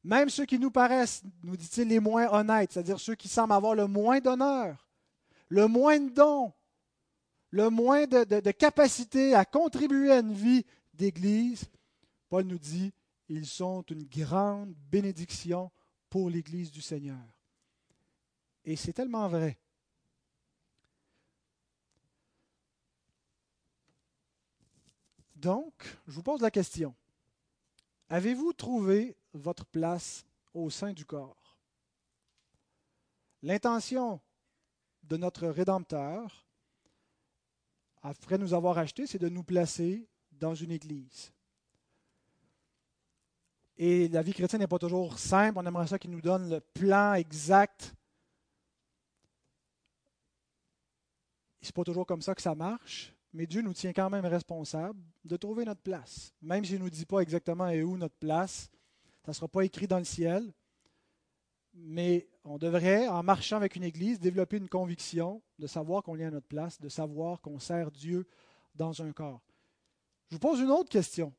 Même ceux qui nous paraissent, nous dit-il, les moins honnêtes, c'est-à-dire ceux qui semblent avoir le moins d'honneur, le moins de dons, le moins de, de capacité à contribuer à une vie d'Église, Paul nous dit, ils sont une grande bénédiction pour l'Église du Seigneur. Et c'est tellement vrai. Donc, je vous pose la question. Avez-vous trouvé votre place au sein du corps? L'intention de notre Rédempteur, après nous avoir achetés, c'est de nous placer dans une église. Et la vie chrétienne n'est pas toujours simple. On aimerait ça qu'il nous donne le plan exact. Ce n'est pas toujours comme ça que ça marche mais Dieu nous tient quand même responsables de trouver notre place. Même s'il ne nous dit pas exactement où notre place, ça ne sera pas écrit dans le ciel, mais on devrait, en marchant avec une Église, développer une conviction de savoir qu'on est à notre place, de savoir qu'on sert Dieu dans un corps. Je vous pose une autre question.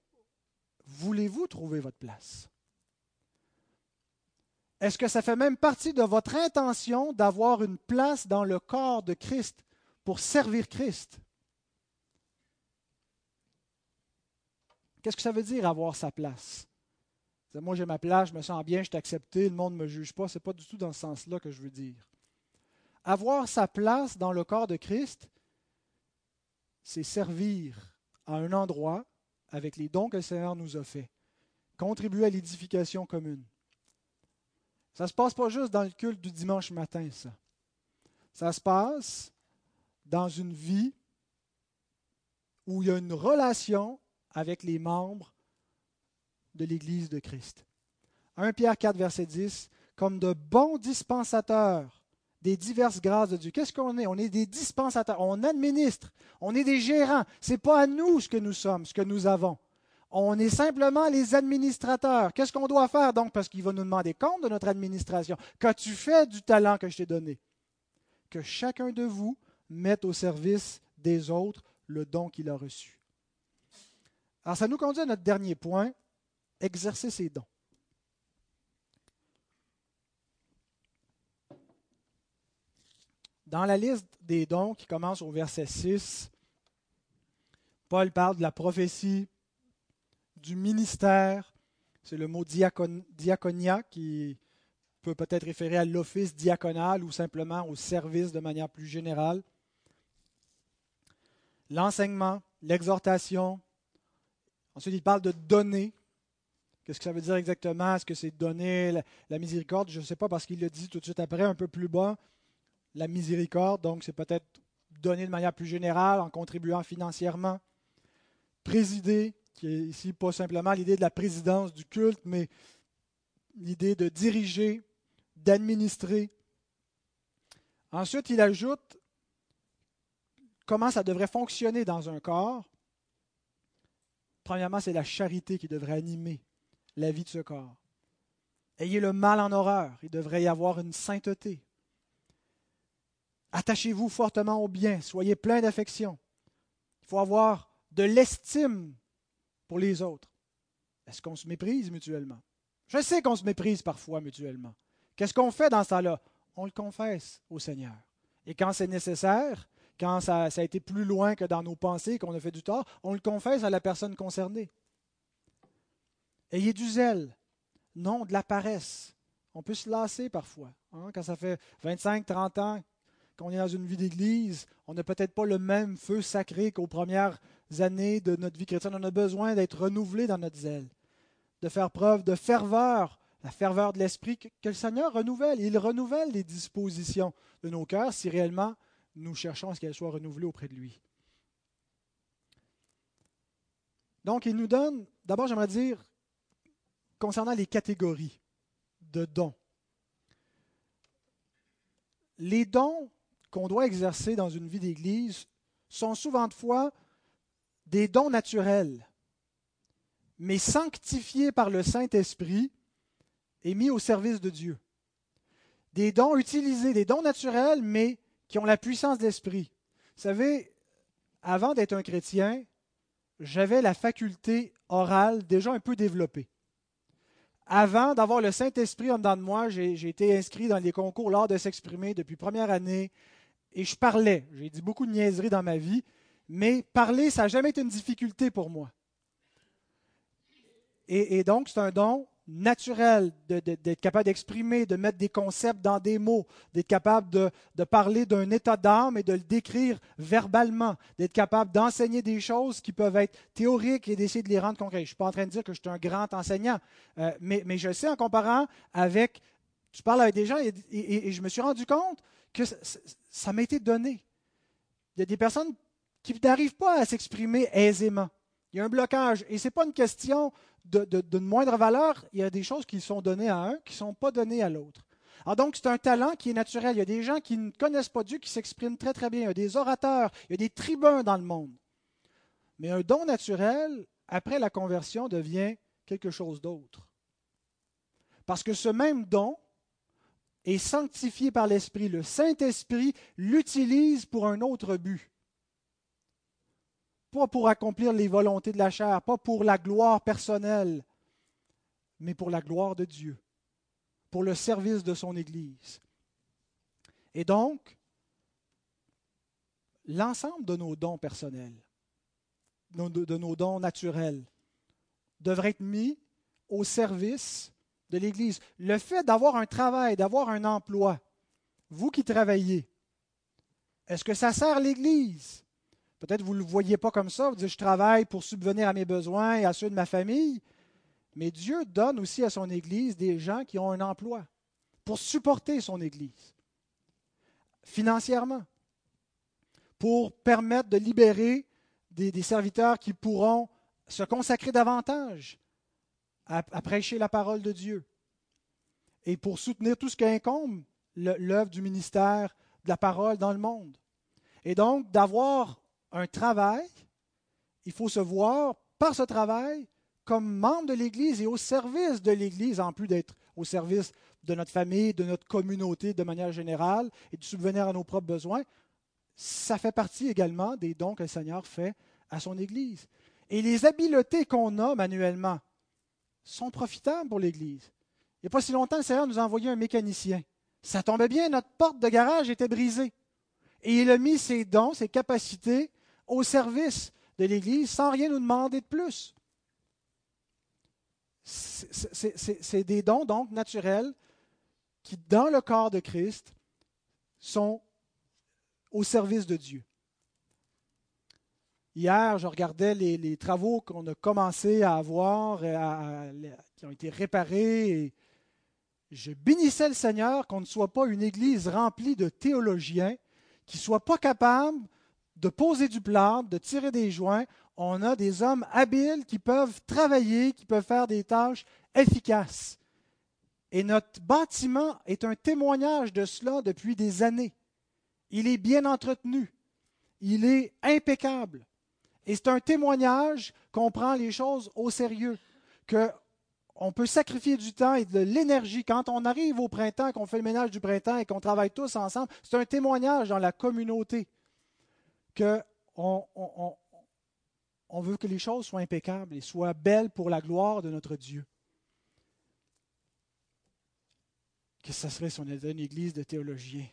Voulez-vous trouver votre place? Est-ce que ça fait même partie de votre intention d'avoir une place dans le corps de Christ pour servir Christ? Qu'est-ce que ça veut dire avoir sa place? Moi, j'ai ma place, je me sens bien, je suis accepté, le monde ne me juge pas. Ce n'est pas du tout dans ce sens-là que je veux dire. Avoir sa place dans le corps de Christ, c'est servir à un endroit avec les dons que le Seigneur nous a faits, contribuer à l'édification commune. Ça ne se passe pas juste dans le culte du dimanche matin, ça. Ça se passe dans une vie où il y a une relation avec les membres de l'Église de Christ. 1 Pierre 4, verset 10, comme de bons dispensateurs des diverses grâces de Dieu. Qu'est-ce qu'on est? On est des dispensateurs, on administre, on est des gérants. Ce n'est pas à nous ce que nous sommes, ce que nous avons. On est simplement les administrateurs. Qu'est-ce qu'on doit faire donc? Parce qu'il va nous demander compte de notre administration. Qu'as-tu fait du talent que je t'ai donné? Que chacun de vous mette au service des autres le don qu'il a reçu. Alors, ça nous conduit à notre dernier point, exercer ses dons. Dans la liste des dons qui commence au verset 6, Paul parle de la prophétie, du ministère, c'est le mot diaconia qui peut peut-être référer à l'office diaconal ou simplement au service de manière plus générale. L'enseignement, l'exhortation, Ensuite, il parle de donner. Qu'est-ce que ça veut dire exactement? Est-ce que c'est donner la, miséricorde? Je ne sais pas parce qu'il le dit tout de suite après, un peu plus bas, la miséricorde. Donc, c'est peut-être donner de manière plus générale en contribuant financièrement. Présider, qui est ici pas simplement l'idée de la présidence du culte, mais l'idée de diriger, d'administrer. Ensuite, il ajoute comment ça devrait fonctionner dans un corps. Premièrement, c'est la charité qui devrait animer la vie de ce corps. Ayez le mal en horreur. Il devrait y avoir une sainteté. Attachez-vous fortement au bien. Soyez plein d'affection. Il faut avoir de l'estime pour les autres. Est-ce qu'on se méprise mutuellement? Je sais qu'on se méprise parfois mutuellement. Qu'est-ce qu'on fait dans temps-là? On le confesse au Seigneur. Et quand c'est nécessaire, quand ça, a été plus loin que dans nos pensées, qu'on a fait du tort, on le confesse à la personne concernée. Ayez du zèle, non de la paresse. On peut se lasser parfois. Hein, quand ça fait 25, 30 ans qu'on est dans une vie d'église, on n'a peut-être pas le même feu sacré qu'aux premières années de notre vie chrétienne. On a besoin d'être renouvelé dans notre zèle, de faire preuve de ferveur, la ferveur de l'esprit que, que le Seigneur renouvelle. Il renouvelle les dispositions de nos cœurs si réellement nous cherchons à ce qu'elle soit renouvelée auprès de lui. Donc, il nous donne, d'abord, j'aimerais dire, concernant les catégories de dons. Les dons qu'on doit exercer dans une vie d'Église sont souvent de fois des dons naturels, mais sanctifiés par le Saint-Esprit et mis au service de Dieu. Des dons utilisés, des dons naturels, mais qui ont la puissance de l'esprit. Vous savez, avant d'être un chrétien, j'avais la faculté orale déjà un peu développée. Avant d'avoir le Saint-Esprit en dedans de moi, j'ai été inscrit dans les concours l'art de s'exprimer depuis première année et je parlais. J'ai dit beaucoup de niaiseries dans ma vie, mais parler, ça n'a jamais été une difficulté pour moi. Et donc, c'est un don naturel d'être capable d'exprimer, de mettre des concepts dans des mots, d'être capable de, parler d'un état d'âme et de le décrire verbalement, d'être capable d'enseigner des choses qui peuvent être théoriques et d'essayer de les rendre concrètes. Je ne suis pas en train de dire que je suis un grand enseignant, euh, mais, je sais en comparant avec, tu parles avec des gens et, je me suis rendu compte que ça m'a été donné. Il y a des personnes qui n'arrivent pas à s'exprimer aisément. Il y a un blocage. Et ce n'est pas une question de, moindre valeur. Il y a des choses qui sont données à un qui ne sont pas données à l'autre. Alors donc, c'est un talent qui est naturel. Il y a des gens qui ne connaissent pas Dieu qui s'expriment très très bien. Il y a des orateurs, il y a des tribuns dans le monde. Mais un don naturel, après la conversion, devient quelque chose d'autre. Parce que ce même don est sanctifié par l'Esprit. Le Saint-Esprit l'utilise pour un autre but pas pour accomplir les volontés de la chair, pas pour la gloire personnelle, mais pour la gloire de Dieu, pour le service de son Église. Et donc, l'ensemble de nos dons personnels, de nos dons naturels, devrait être mis au service de l'Église. Le fait d'avoir un travail, d'avoir un emploi, vous qui travaillez, est-ce que ça sert l'Église? Peut-être vous ne le voyez pas comme ça, vous dites je travaille pour subvenir à mes besoins et à ceux de ma famille, mais Dieu donne aussi à son Église des gens qui ont un emploi pour supporter son Église financièrement, pour permettre de libérer des, serviteurs qui pourront se consacrer davantage à, prêcher la parole de Dieu et pour soutenir tout ce qui incombe l'œuvre du ministère de la parole dans le monde. Et donc, d'avoir un travail, il faut se voir par ce travail comme membre de l'Église et au service de l'Église, en plus d'être au service de notre famille, de notre communauté de manière générale et de subvenir à nos propres besoins. Ça fait partie également des dons que le Seigneur fait à son Église. Et les habiletés qu'on a manuellement sont profitables pour l'Église. Il n'y a pas si longtemps, le Seigneur nous a envoyé un mécanicien. Ça tombait bien, notre porte de garage était brisée. Et il a mis ses dons, ses capacités au service de l'Église sans rien nous demander de plus. C'est des dons donc naturels qui, dans le corps de Christ, sont au service de Dieu. Hier, je regardais les, travaux qu'on a commencé à avoir, qui ont été réparés. Et je bénissais le Seigneur qu'on ne soit pas une Église remplie de théologiens qui ne soient pas capables de poser du plan, de tirer des joints. On a des hommes habiles qui peuvent travailler, qui peuvent faire des tâches efficaces. Et notre bâtiment est un témoignage de cela depuis des années. Il est bien entretenu. Il est impeccable. Et c'est un témoignage qu'on prend les choses au sérieux, qu'on peut sacrifier du temps et de l'énergie. Quand on arrive au printemps, qu'on fait le ménage du printemps et qu'on travaille tous ensemble, c'est un témoignage dans la communauté qu'on on, veut que les choses soient impeccables et soient belles pour la gloire de notre Dieu. Que ce serait si on était une église de théologiens?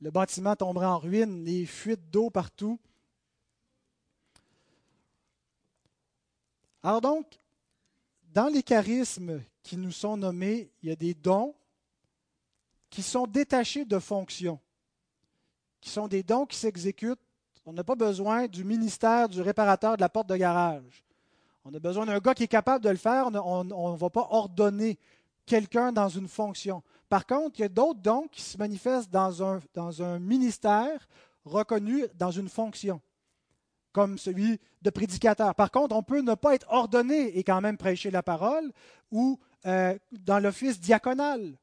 Le bâtiment tomberait en ruine, les fuites d'eau partout. Alors donc, dans les charismes qui nous sont nommés, il y a des dons qui sont détachés de fonctions, qui sont des dons qui s'exécutent. On n'a pas besoin du ministère du réparateur de la porte de garage. On a besoin d'un gars qui est capable de le faire. On ne va pas ordonner quelqu'un dans une fonction. Par contre, il y a d'autres dons qui se manifestent dans un, ministère reconnu dans une fonction comme celui de prédicateur. Par contre, on peut ne pas être ordonné et quand même prêcher la parole ou euh, dans l'office diaconal.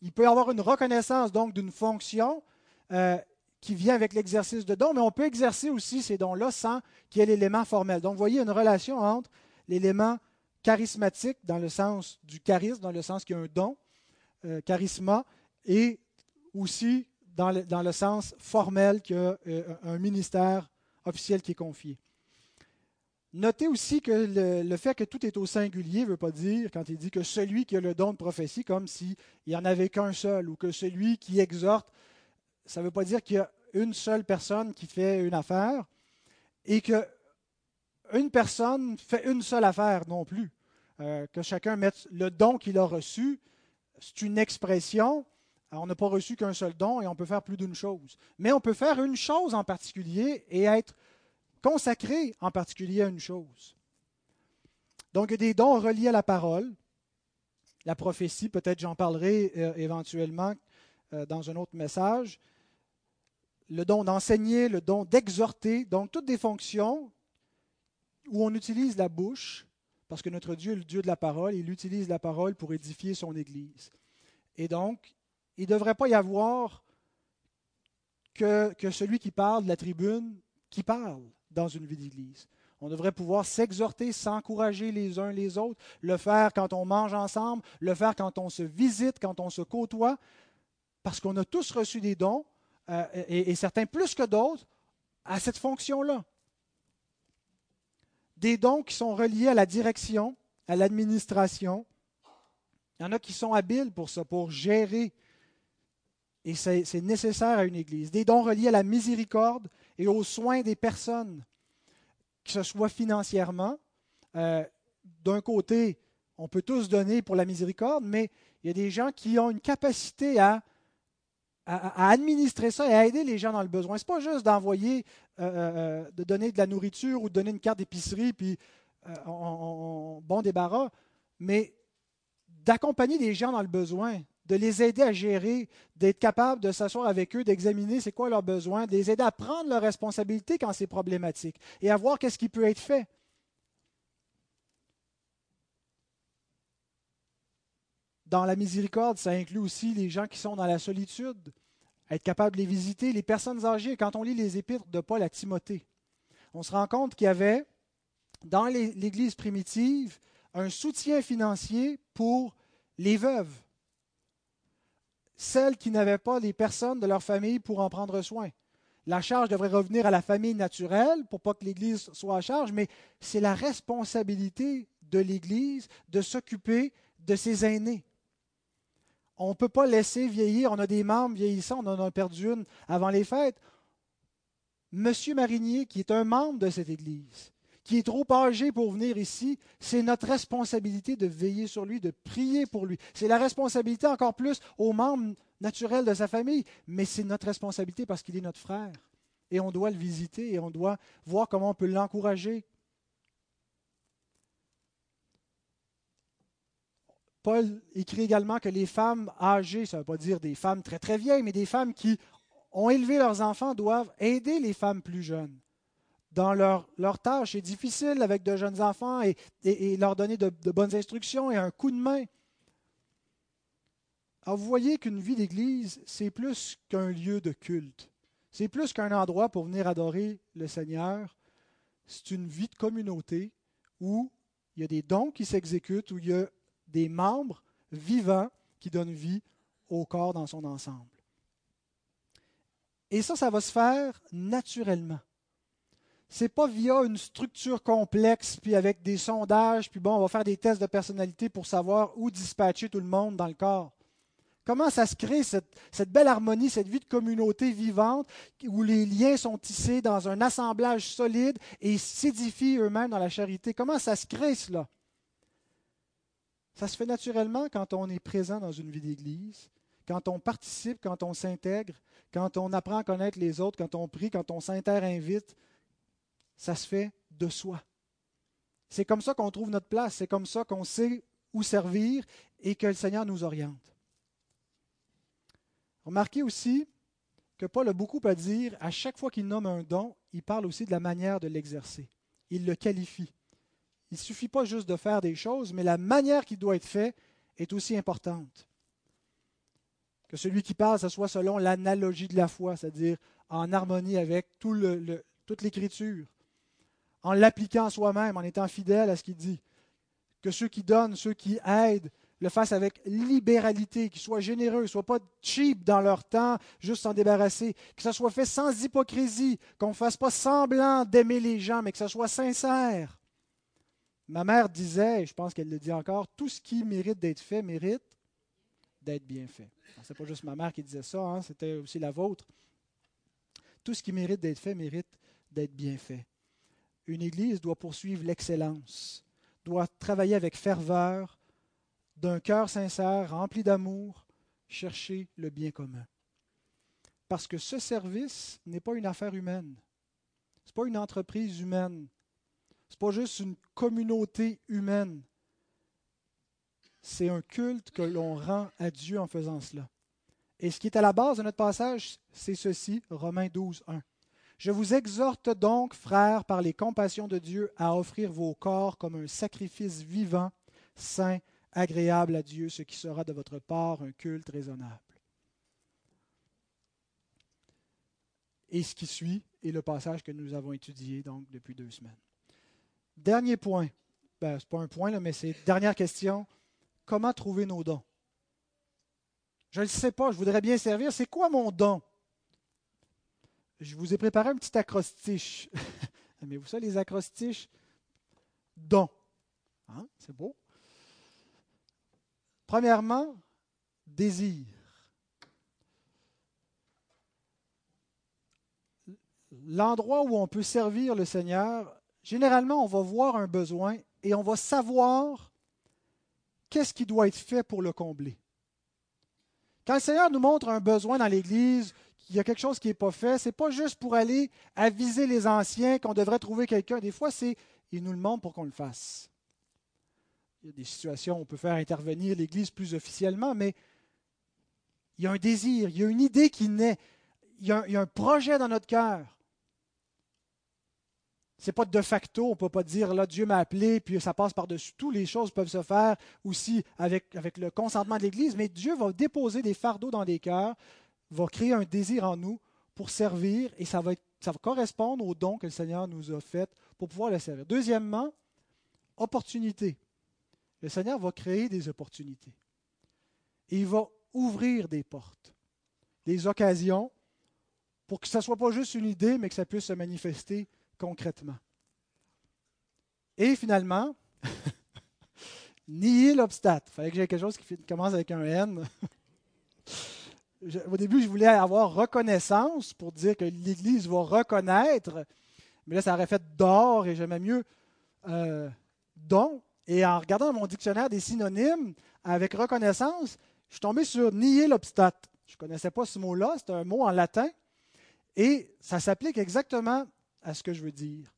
Il peut y avoir une reconnaissance donc d'une fonction euh, qui vient avec l'exercice de dons, mais on peut exercer aussi ces dons-là sans qu'il y ait l'élément formel. Donc, vous voyez une relation entre l'élément charismatique dans le sens du charisme, dans le sens qu'il y a un don, euh, charisma, et aussi dans le, dans le sens formel qu'il y a un ministère officiel qui est confié. Notez aussi que le, fait que tout est au singulier ne veut pas dire, quand il dit que celui qui a le don de prophétie, comme s'il n'y en avait qu'un seul, ou que celui qui exhorte, ça ne veut pas dire qu'il y a une seule personne qui fait une affaire, et que une personne fait une seule affaire non plus. Euh, que chacun mette le don qu'il a reçu, c'est une expression. on n'a pas reçu qu'un seul don et on peut faire plus d'une chose. Mais on peut faire une chose en particulier et être consacré en particulier à une chose. Donc, il y a des dons reliés à la parole, la prophétie, peut-être j'en parlerai euh, éventuellement euh, dans un autre message, le don d'enseigner, le don d'exhorter, donc toutes des fonctions où on utilise la bouche, parce que notre Dieu est le Dieu de la parole, il utilise la parole pour édifier son Église. Et donc, il ne devrait pas y avoir que, que celui qui parle de la tribune qui parle dans une vie d'église. On devrait pouvoir s'exhorter, s'encourager les uns les autres, le faire quand on mange ensemble, le faire quand on se visite, quand on se côtoie, parce qu'on a tous reçu des dons, euh, et, certains plus que d'autres, à cette fonction-là. Des dons qui sont reliés à la direction, à l'administration. Il y en a qui sont habiles pour ça, pour gérer. Et c'est nécessaire à une Église. Des dons reliés à la miséricorde, et aux soins des personnes, que ce soit financièrement. Euh, d'un côté, on peut tous donner pour la miséricorde, mais il y a des gens qui ont une capacité à, à, administrer ça et à aider les gens dans le besoin. Ce n'est pas juste d'envoyer, euh, euh, de donner de la nourriture ou de donner une carte d'épicerie, puis bon débarras, mais d'accompagner les gens dans le besoin, de les aider à gérer, d'être capable de s'asseoir avec eux, d'examiner c'est quoi leurs besoins, de les aider à prendre leurs responsabilités quand c'est problématique et à voir qu'est-ce qui peut être fait. Dans la miséricorde, ça inclut aussi les gens qui sont dans la solitude, être capable de les visiter, les personnes âgées. Quand on lit les épîtres de Paul à Timothée, on se rend compte qu'il y avait dans l'Église primitive un soutien financier pour les veuves celles qui n'avaient pas les personnes de leur famille pour en prendre soin. La charge devrait revenir à la famille naturelle pour pas que l'Église soit à charge, mais c'est la responsabilité de l'Église de s'occuper de ses aînés. On ne peut pas laisser vieillir. On a des membres vieillissants, on en a perdu une avant les fêtes. Monsieur Marinier, qui est un membre de cette Église, qui est trop âgé pour venir ici, c'est notre responsabilité de veiller sur lui, de prier pour lui. C'est la responsabilité encore plus aux membres naturels de sa famille, mais c'est notre responsabilité parce qu'il est notre frère et on doit le visiter et on doit voir comment on peut l'encourager. Paul écrit également que les femmes âgées, ça ne veut pas dire des femmes très très vieilles, mais des femmes qui ont élevé leurs enfants doivent aider les femmes plus jeunes dans leur, leur tâche. C'est difficile avec de jeunes enfants et, leur donner de, de, bonnes instructions et un coup de main. Alors vous voyez qu'une vie d'église, c'est plus qu'un lieu de culte. C'est plus qu'un endroit pour venir adorer le Seigneur. C'est une vie de communauté où il y a des dons qui s'exécutent, où il y a des membres vivants qui donnent vie au corps dans son ensemble. Et ça, ça va se faire naturellement. C'est pas via une structure complexe, puis avec des sondages, puis bon, on va faire des tests de personnalité pour savoir où dispatcher tout le monde dans le corps. Comment ça se crée, cette, cette, belle harmonie, cette vie de communauté vivante, où les liens sont tissés dans un assemblage solide et s'édifient eux-mêmes dans la charité? Comment ça se crée, cela? Ça se fait naturellement quand on est présent dans une vie d'église, quand on participe, quand on s'intègre, quand on apprend à connaître les autres, quand on prie, quand on s'inter-invite. Ça se fait de soi. C'est comme ça qu'on trouve notre place, c'est comme ça qu'on sait où servir et que le Seigneur nous oriente. Remarquez aussi que Paul a beaucoup à dire. À chaque fois qu'il nomme un don, il parle aussi de la manière de l'exercer. Il le qualifie. Il ne suffit pas juste de faire des choses, mais la manière qui doit être fait est aussi importante. Que celui qui parle, ce soit selon l'analogie de la foi, c'est-à-dire en harmonie avec toute l'Écriture, en l'appliquant soi-même, en étant fidèle à ce qu'il dit. Que ceux qui donnent, ceux qui aident, le fassent avec libéralité, qu'ils soient généreux, ne soient pas cheap dans leur temps, juste s'en débarrasser, que ça soit fait sans hypocrisie, qu'on ne fasse pas semblant d'aimer les gens, mais que ça soit sincère. Ma mère disait, et je pense qu'elle le dit encore, tout ce qui mérite d'être fait mérite d'être bien fait. Ce n'est pas juste ma mère qui disait ça, hein, c'était aussi la vôtre. Tout ce qui mérite d'être fait mérite d'être bien fait. Une Église doit poursuivre l'excellence, doit travailler avec ferveur, d'un cœur sincère, rempli d'amour, chercher le bien commun. Parce que ce service n'est pas une affaire humaine. Ce n'est pas une entreprise humaine. Ce n'est pas juste une communauté humaine. C'est un culte que l'on rend à Dieu en faisant cela. Et ce qui est à la base de notre passage, c'est ceci, Romains 12, 1. Je vous exhorte donc, frères, par les compassions de Dieu, à offrir vos corps comme un sacrifice vivant, saint, agréable à Dieu, ce qui sera de votre part un culte raisonnable. Et ce qui suit est le passage que nous avons étudié donc depuis deux semaines. Dernier point. Ben, ce n'est pas un point, là, mais c'est dernière question. Comment trouver nos dons? Je ne le sais pas, je voudrais bien servir. C'est quoi mon don? Je vous ai préparé un petit acrostiche. [LAUGHS] Mais vous ça, les acrostiches? Don. Hein? C'est beau. Premièrement, désir. L'endroit où on peut servir le Seigneur, généralement, on va voir un besoin et on va savoir qu'est-ce qui doit être fait pour le combler. Quand le Seigneur nous montre un besoin dans l'Église, qu'il y a quelque chose qui n'est pas fait, ce n'est pas juste pour aller aviser les anciens qu'on devrait trouver quelqu'un. Des fois, c'est il nous le montre pour qu'on le fasse. Il y a des situations où on peut faire intervenir l'Église plus officiellement, mais il y a un désir, il y a une idée qui naît, il y a un, il y a un projet dans notre cœur n'est pas de facto, on ne peut pas dire là Dieu m'a appelé, puis ça passe par-dessus tout. Les choses peuvent se faire aussi avec, avec le consentement de l'Église, mais Dieu va déposer des fardeaux dans des cœurs, va créer un désir en nous pour servir, et ça va, correspondre aux dons que le Seigneur nous a faits pour pouvoir le servir. Deuxièmement, opportunité. Le Seigneur va créer des opportunités. Il va ouvrir des portes, des occasions, pour que ce ne soit pas juste une idée, mais que ça puisse se manifester concrètement. Et finalement, [LAUGHS] nier l'obstacle. Il fallait que j'ai quelque chose qui commence avec un N. [LAUGHS] Au début, je voulais avoir reconnaissance pour dire que l'Église va reconnaître, mais là, ça aurait fait d'or et j'aimais mieux euh, don. Et en regardant mon dictionnaire des synonymes avec reconnaissance, je suis tombé sur nier l'obstacle. Je ne connaissais pas ce mot-là, c'est un mot en latin. Et ça s'applique exactement à ce que je veux dire.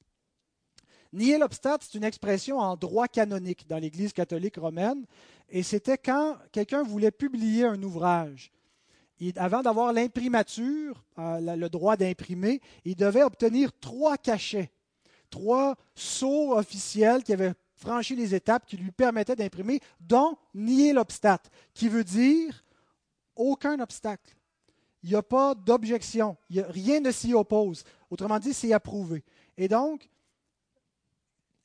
Nier l'obstacle, c'est une expression en droit canonique dans l'Église catholique romaine, et c'était quand quelqu'un voulait publier un ouvrage. avant d'avoir l'imprimature, euh, le droit d'imprimer, il devait obtenir trois cachets, trois sceaux officiels qui avaient franchi les étapes qui lui permettaient d'imprimer, dont nier l'obstacle, qui veut dire aucun obstacle. Il n'y a pas d'objection. Rien ne s'y oppose. Autrement dit, c'est approuvé. Et donc,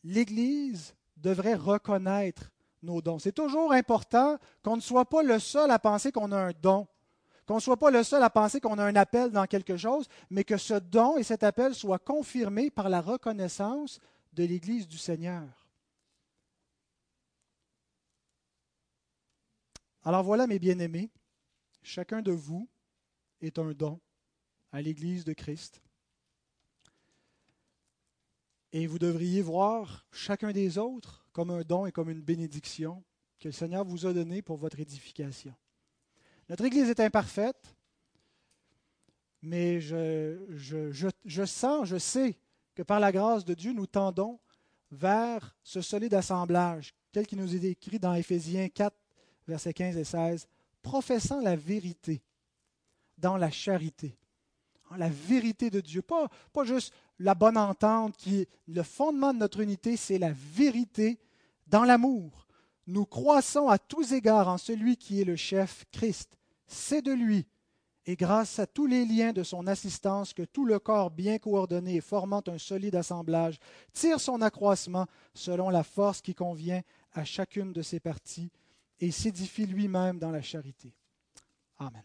l'Église devrait reconnaître nos dons. C'est toujours important qu'on ne soit pas le seul à penser qu'on a un don, qu'on ne soit pas le seul à penser qu'on a un appel dans quelque chose, mais que ce don et cet appel soient confirmés par la reconnaissance de l'Église du Seigneur. Alors voilà, mes bien-aimés, chacun de vous est un don à l'Église de Christ. Et vous devriez voir chacun des autres comme un don et comme une bénédiction que le Seigneur vous a donné pour votre édification. Notre Église est imparfaite, mais je, je, sens, je sais que par la grâce de Dieu, nous tendons vers ce solide assemblage, tel qu'il nous est écrit dans Éphésiens 4, versets 15 et 16, professant la vérité dans la charité. La vérité de Dieu, pas juste la bonne entente qui est le fondement de notre unité, c'est la vérité dans l'amour. Nous croissons à tous égards en celui qui est le chef, Christ. C'est de lui, et grâce à tous les liens de son assistance, que tout le corps bien coordonné et formant un solide assemblage tire son accroissement selon la force qui convient à chacune de ses parties et s'édifie lui-même dans la charité. Amen.